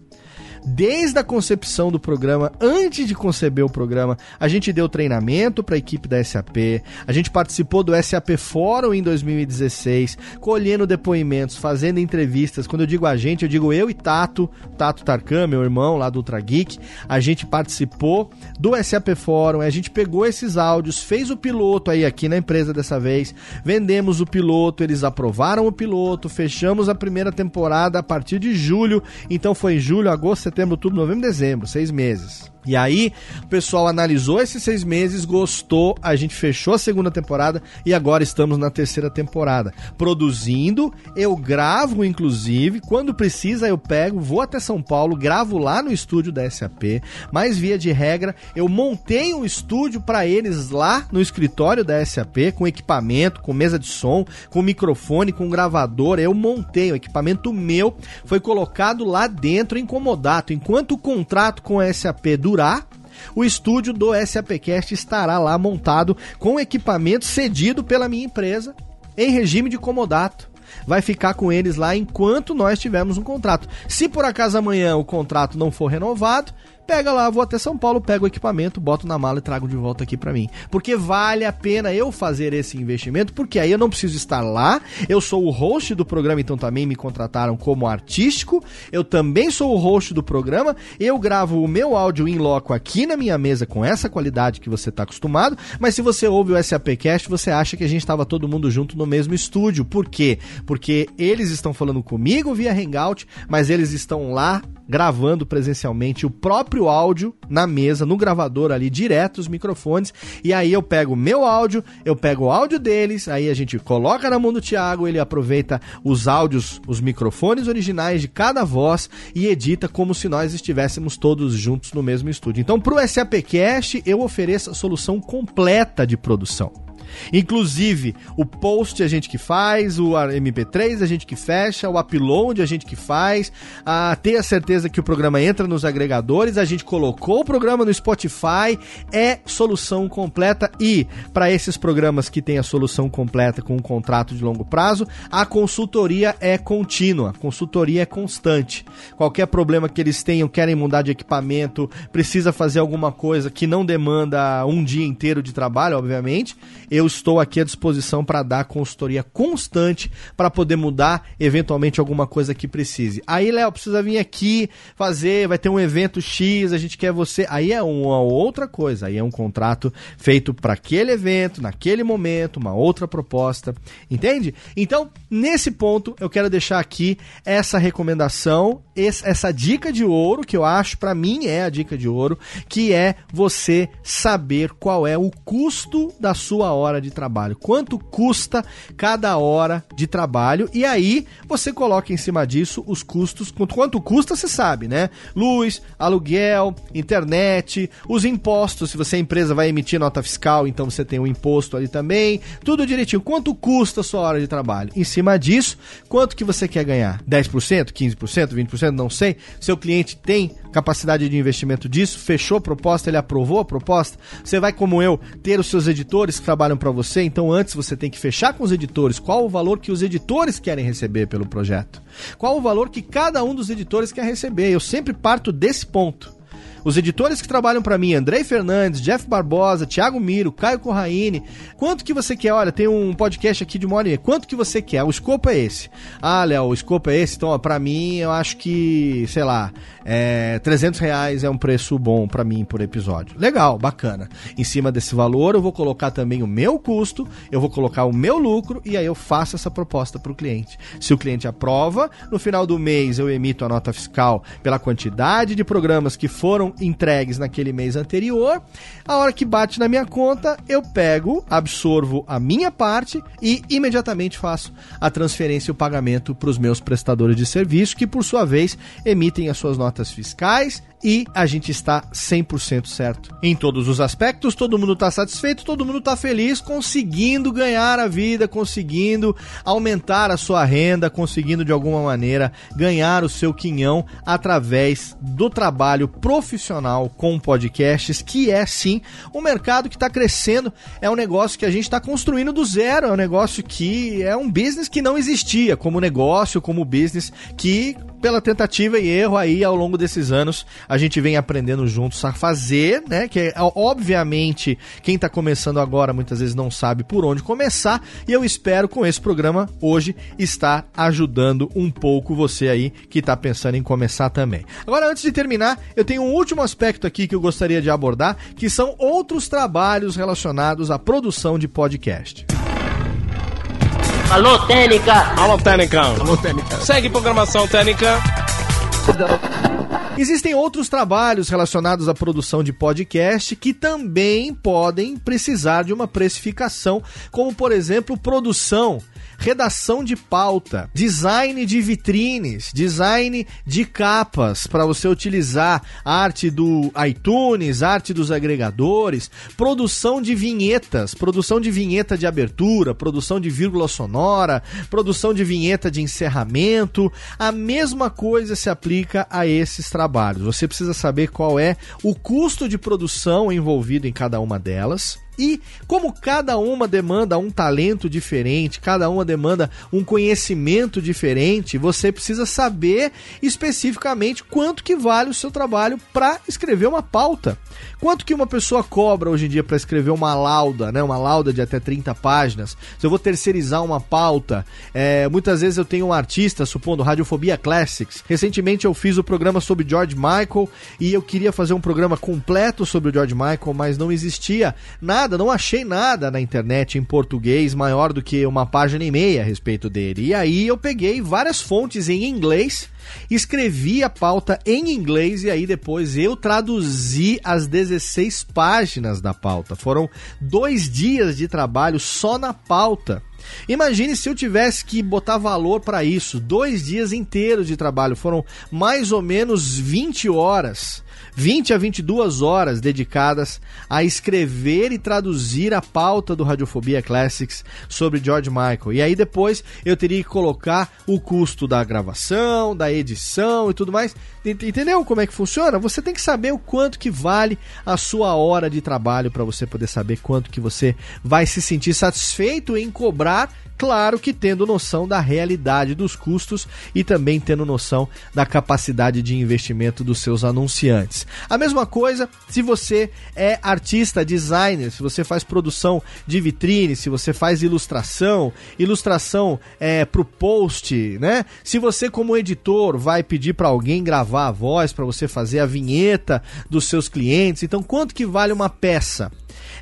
Desde a concepção do programa, antes de conceber o programa, a gente deu treinamento para a equipe da SAP, a gente participou do SAP Fórum em 2016, colhendo depoimentos, fazendo entrevistas. Quando eu digo a gente, eu digo eu e Tato, Tato Tarkan, meu irmão lá do Ultra Geek. A gente participou do SAP Fórum, a gente pegou esses áudios, fez o piloto aí aqui na empresa dessa vez, vendemos o piloto, eles aprovaram o piloto, fechamos a primeira temporada a partir de julho. Então foi julho, agosto, setembro, outubro, novembro, dezembro, seis meses. E aí, o pessoal analisou esses seis meses, gostou, a gente fechou a segunda temporada e agora estamos na terceira temporada. Produzindo, eu gravo, inclusive, quando precisa eu pego, vou até São Paulo, gravo lá no estúdio da SAP, mas via de regra, eu montei um estúdio para eles lá no escritório da SAP, com equipamento, com mesa de som, com microfone, com gravador, eu montei, o equipamento meu foi colocado lá dentro em comodato, enquanto o contrato com a SAP dura durar, o estúdio do SAPcast estará lá montado com equipamento cedido pela minha empresa em regime de comodato. Vai ficar com eles lá enquanto nós tivermos um contrato. Se por acaso amanhã o contrato não for renovado, pega lá, vou até São Paulo, pego o equipamento, boto na mala e trago de volta aqui para mim. Porque vale a pena eu fazer esse investimento, porque aí eu não preciso estar lá. Eu sou o host do programa, então também me contrataram como artístico. Eu também sou o host do programa. Eu gravo o meu áudio em loco aqui na minha mesa com essa qualidade que você está acostumado. Mas se você ouve o SAPcast, você acha que a gente estava todo mundo junto no mesmo estúdio. Por quê? Porque eles estão falando comigo via Hangout, mas eles estão lá gravando presencialmente o próprio áudio na mesa, no gravador ali, direto os microfones. E aí eu pego o meu áudio, eu pego o áudio deles, aí a gente coloca na mão do Thiago, ele aproveita os áudios, os microfones originais de cada voz e edita como se nós estivéssemos todos juntos no mesmo estúdio. Então, para o SAPcast, eu ofereço a solução completa de produção. Inclusive, o post a gente que faz, o MP3 a gente que fecha, o upload a gente que faz, a ter a certeza que o programa entra nos agregadores, a gente colocou o programa no Spotify, é solução completa e para esses programas que tem a solução completa com um contrato de longo prazo, a consultoria é contínua, consultoria é constante. Qualquer problema que eles tenham, querem mudar de equipamento, precisa fazer alguma coisa que não demanda um dia inteiro de trabalho, obviamente, eu estou aqui à disposição para dar consultoria constante para poder mudar eventualmente alguma coisa que precise. Aí, Léo, precisa vir aqui fazer, vai ter um evento X, a gente quer você. Aí é uma outra coisa, aí é um contrato feito para aquele evento, naquele momento, uma outra proposta, entende? Então, nesse ponto, eu quero deixar aqui essa recomendação, essa dica de ouro que eu acho para mim é a dica de ouro, que é você saber qual é o custo da sua hora hora de trabalho. Quanto custa cada hora de trabalho? E aí você coloca em cima disso os custos. Quanto custa, você sabe, né? Luz, aluguel, internet, os impostos. Se você é empresa, vai emitir nota fiscal, então você tem um imposto ali também. Tudo direitinho. Quanto custa a sua hora de trabalho? Em cima disso, quanto que você quer ganhar? 10%, 15%, 20%? Não sei. Seu cliente tem capacidade de investimento disso, fechou a proposta, ele aprovou a proposta. Você vai, como eu, ter os seus editores que trabalham para você, então antes você tem que fechar com os editores qual o valor que os editores querem receber pelo projeto. Qual o valor que cada um dos editores quer receber. Eu sempre parto desse ponto. Os editores que trabalham para mim, Andrei Fernandes, Jeff Barbosa, Thiago Miro, Caio Corraine, quanto que você quer? Olha, tem um podcast aqui de uma. Quanto que você quer? O escopo é esse. Ah, Léo, o escopo é esse. Então, para mim, eu acho que, sei lá, é, 300 reais é um preço bom para mim por episódio. Legal, bacana. Em cima desse valor, eu vou colocar também o meu custo, eu vou colocar o meu lucro e aí eu faço essa proposta para o cliente. Se o cliente aprova, no final do mês eu emito a nota fiscal pela quantidade de programas que foram entregues naquele mês anterior. A hora que bate na minha conta, eu pego, absorvo a minha parte e imediatamente faço a transferência e o pagamento para os meus prestadores de serviço, que por sua vez emitem as suas notas fiscais e a gente está 100% certo. Em todos os aspectos, todo mundo está satisfeito, todo mundo está feliz, conseguindo ganhar a vida, conseguindo aumentar a sua renda, conseguindo de alguma maneira ganhar o seu quinhão através do trabalho profissional com podcasts, que é sim um mercado que está crescendo, é um negócio que a gente está construindo do zero, é um negócio que é um business que não existia como negócio, como business que pela tentativa e erro aí ao longo desses anos, a gente vem aprendendo juntos a fazer, né? Que é, obviamente quem está começando agora muitas vezes não sabe por onde começar, e eu espero com esse programa hoje estar ajudando um pouco você aí que está pensando em começar também. Agora, antes de terminar, eu tenho um último aspecto aqui que eu gostaria de abordar, que são outros trabalhos relacionados à produção de podcast. Alô, Técnica! Alô, Técnica! Alô, Técnica! Segue programação Técnica! Existem outros trabalhos relacionados à produção de podcast que também podem precisar de uma precificação, como por exemplo, produção redação de pauta, design de vitrines, design de capas para você utilizar arte do iTunes, arte dos agregadores, produção de vinhetas, produção de vinheta de abertura, produção de vírgula sonora, produção de vinheta de encerramento. A mesma coisa se aplica a esses trabalhos. Você precisa saber qual é o custo de produção envolvido em cada uma delas e como cada uma demanda um talento diferente, cada uma demanda um conhecimento diferente, você precisa saber especificamente quanto que vale o seu trabalho para escrever uma pauta. Quanto que uma pessoa cobra hoje em dia para escrever uma lauda, né? Uma lauda de até 30 páginas. Se eu vou terceirizar uma pauta, é, muitas vezes eu tenho um artista, supondo Radiofobia Classics. Recentemente eu fiz o programa sobre George Michael e eu queria fazer um programa completo sobre o George Michael, mas não existia nada, não achei nada na internet em português maior do que uma página e meia a respeito dele. E aí eu peguei várias fontes em inglês escrevi a pauta em inglês e aí depois eu traduzi as 16 páginas da pauta. Foram dois dias de trabalho só na pauta. Imagine se eu tivesse que botar valor para isso. Dois dias inteiros de trabalho. Foram mais ou menos 20 horas 20 a 22 horas dedicadas a escrever e traduzir a pauta do Radiofobia Classics sobre George Michael. E aí depois eu teria que colocar o custo da gravação, da edição e tudo mais. Entendeu como é que funciona? Você tem que saber o quanto que vale a sua hora de trabalho para você poder saber quanto que você vai se sentir satisfeito em cobrar Claro que tendo noção da realidade dos custos e também tendo noção da capacidade de investimento dos seus anunciantes. A mesma coisa se você é artista, designer, se você faz produção de vitrine, se você faz ilustração, ilustração é, para o post, né? Se você como editor vai pedir para alguém gravar a voz para você fazer a vinheta dos seus clientes, então quanto que vale uma peça?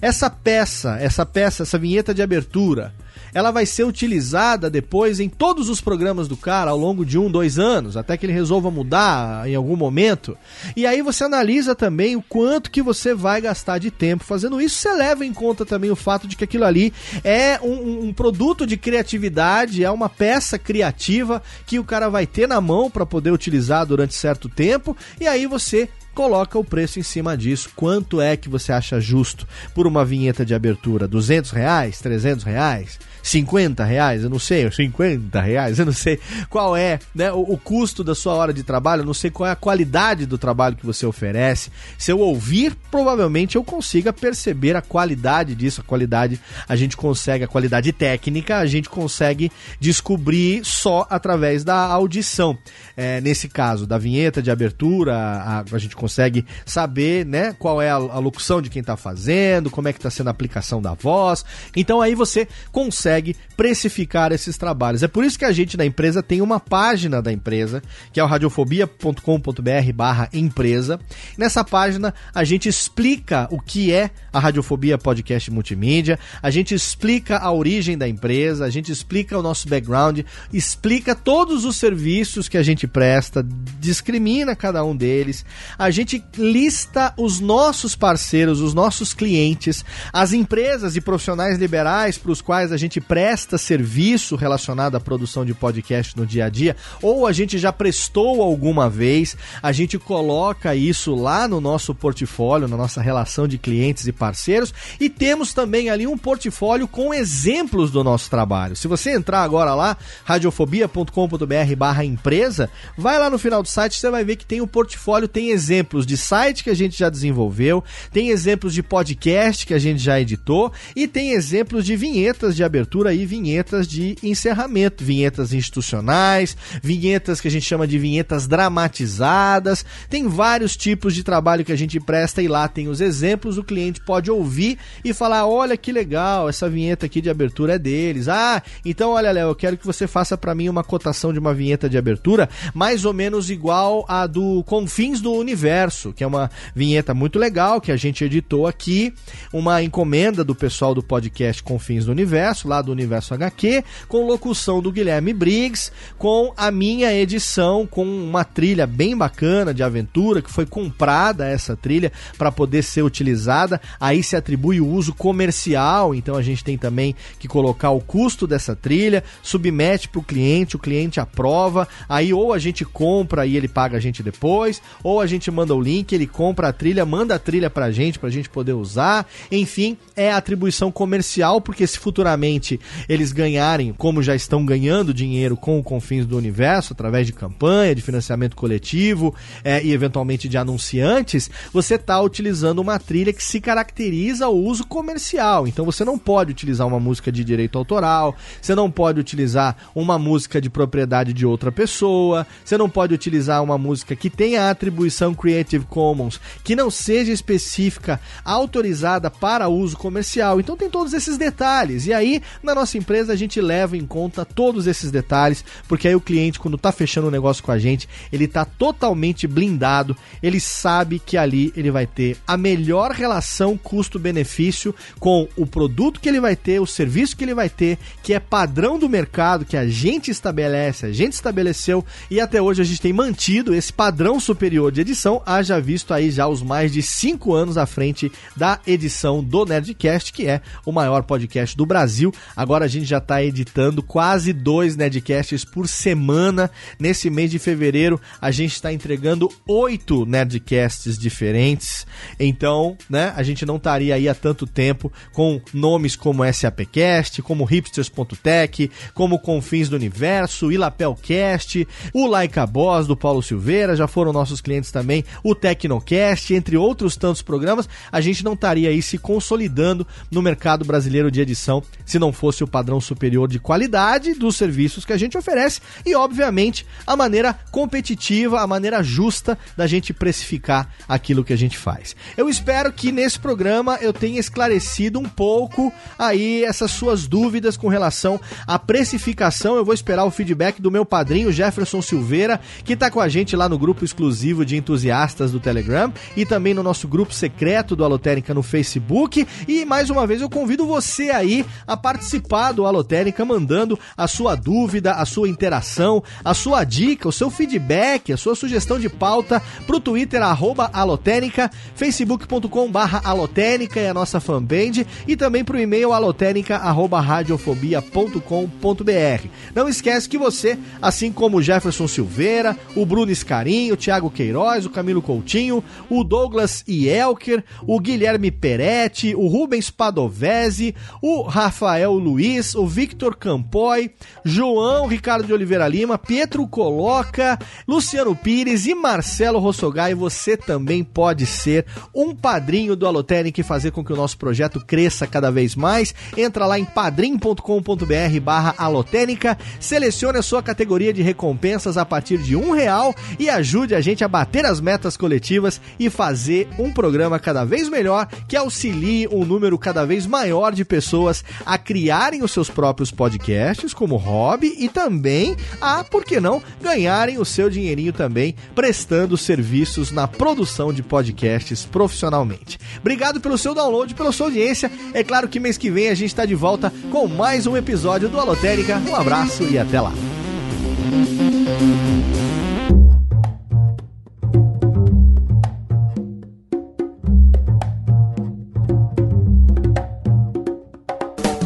Essa peça, essa peça, essa vinheta de abertura, ela vai ser utilizada depois em todos os programas do cara ao longo de um, dois anos, até que ele resolva mudar em algum momento. E aí você analisa também o quanto que você vai gastar de tempo fazendo isso. Você leva em conta também o fato de que aquilo ali é um, um produto de criatividade, é uma peça criativa que o cara vai ter na mão para poder utilizar durante certo tempo. E aí você coloca o preço em cima disso. Quanto é que você acha justo por uma vinheta de abertura? 200 reais? 300 reais? 50 reais, eu não sei, 50 reais, eu não sei qual é né, o, o, custo da sua hora de trabalho, eu não sei qual é a qualidade do trabalho que você oferece. Se eu ouvir, provavelmente eu consiga perceber a qualidade disso, a qualidade, a gente consegue, a qualidade técnica, a gente consegue descobrir só através da audição. É, nesse caso, da vinheta de abertura, a, a gente consegue saber né, qual é a, a locução de quem está fazendo, como é que está sendo a aplicação da voz. Então aí você consegue consegue precificar esses trabalhos. É por isso que a gente na empresa tem uma página da empresa, que é o radiofobia.com.br barra empresa. Nessa página a gente explica o que é a Radiofobia Podcast Multimídia, a gente explica a origem da empresa, a gente explica o nosso background, explica todos os serviços que a gente presta, discrimina cada um deles, a gente lista os nossos parceiros, os nossos clientes, as empresas e profissionais liberais para os quais a gente presta serviço relacionado à produção de podcast no dia a dia, ou a gente já prestou alguma vez, a gente coloca isso lá no nosso portfólio, na nossa relação de clientes e parceiros, e temos também ali um portfólio com exemplos do nosso trabalho. Se você entrar agora lá, radiofobia.com.br barra empresa, vai lá no final do site, você vai ver que tem o portfólio, tem exemplos de site que a gente já desenvolveu, tem exemplos de podcast que a gente já editou, e tem exemplos de vinhetas de abertura e vinhetas de encerramento, vinhetas institucionais, vinhetas que a gente chama de vinhetas dramatizadas. Tem vários tipos de trabalho que a gente presta e lá tem os exemplos. O cliente pode ouvir e falar: olha que legal, essa vinheta aqui de abertura é deles. Ah, então olha, Léo, eu quero que você faça para mim uma cotação de uma vinheta de abertura mais ou menos igual a do Confins do Universo, que é uma vinheta muito legal que a gente editou aqui, uma encomenda do pessoal do podcast Confins do Universo, lá do Universo HQ, com locução do Guilherme Briggs, com a minha edição, com uma trilha bem bacana de aventura, que foi comprada essa trilha para poder ser utilizada. Aí se atribui o uso comercial, então a gente tem também que colocar o custo dessa trilha, submete para o cliente, o cliente aprova, aí ou a gente compra e ele paga a gente depois, ou a gente manda o link, ele compra a trilha, manda a trilha para a gente, para a gente poder usar. Enfim, é atribuição comercial, porque se futuramente eles ganharem, como já estão ganhando dinheiro com o Confins do Universo, através de campanha, de financiamento coletivo é, e eventualmente de anunciantes, você está utilizando uma trilha que se caracteriza o uso comercial. Então você não pode utilizar uma música de direito autoral, você não pode utilizar uma música de propriedade de outra pessoa, você não pode utilizar uma música que tenha atribuição Creative Commons, que não seja específica, autorizada para uso comercial. Então tem todos esses detalhes. E aí, na nossa empresa, a gente leva em conta todos esses detalhes, porque aí o cliente, quando está fechando um negócio com a gente, ele está totalmente blindado, ele sabe que ali ele vai ter a melhor relação custo-benefício com o produto que ele vai ter, o serviço que ele vai ter, que é padrão do mercado, que a gente estabelece, a gente estabeleceu e até hoje a gente tem mantido esse padrão superior de edição, haja visto aí já os mais de cinco anos à frente da edição do Nerdcast, que é o maior podcast do Brasil. Agora a gente já está editando quase dois Nerdcasts por semana. Nesse mês de fevereiro, a gente está entregando oito Nerdcasts diferentes. Então, né, a gente não estaria aí há tanto tempo com nomes como SAPcast, como hipsters.tech, como Confins do Universo, Ilapelcast, o Laika Boss do Paulo Silveira, já foram nossos clientes também, o Tecnocast, entre outros tantos programas, a gente não estaria aí se consolidando no mercado brasileiro de edição se não fosse o padrão superior de qualidade dos serviços que a gente oferece e, obviamente, a maneira competitiva, a maneira justa da gente precificar aquilo que a gente faz. Eu espero que nesse programa eu tenha esclarecido um pouco aí essas suas dúvidas com relação à precificação. Eu vou esperar o feedback do meu padrinho Jefferson Silveira, que está com a gente lá no grupo exclusivo de entusiastas do Telegram e também no nosso grupo secreto do Alotérica no Facebook. E mais uma vez eu convido você aí a participar do Alotérica mandando a sua dúvida, a sua interação, a sua dica, o seu feedback, a sua sugestão de pauta pro Twitter arroba alotérica, facebook.com barra alotérica é a nossa fanpage e também pro e-mail alotérica arroba radiofobia.com.br. Não esquece que você, assim como o Jefferson Silveira, o Bruno Escarinho, o Thiago Queiroz, o Camilo Coutinho, o Douglas Ielker, o Guilherme Peretti, o Rubens Padovese, o Rafael Luiz, o Victor Campoy, João Ricardo de Oliveira Lima, Pietro Coloca, Luciano Pires e Marcelo Rossogai. Você também pode ser um padrinho do Alotérica e fazer com que o nosso projeto cresça cada vez mais. Entra lá em padrim.com.br barra alotênica, selecione a sua categoria de recompensas a partir de um real e ajude a gente a bater as metas coletivas e fazer um programa cada vez melhor que auxilie um número cada vez maior de pessoas a criarem os seus próprios podcasts como hobby e também a, por que não, ganharem o seu dinheirinho também prestando serviços na produção de podcasts profissionalmente. Obrigado pelo seu download, pela sua audiência. É claro que mês que vem a gente está de volta com mais um episódio do Alotérica. Um abraço e até lá.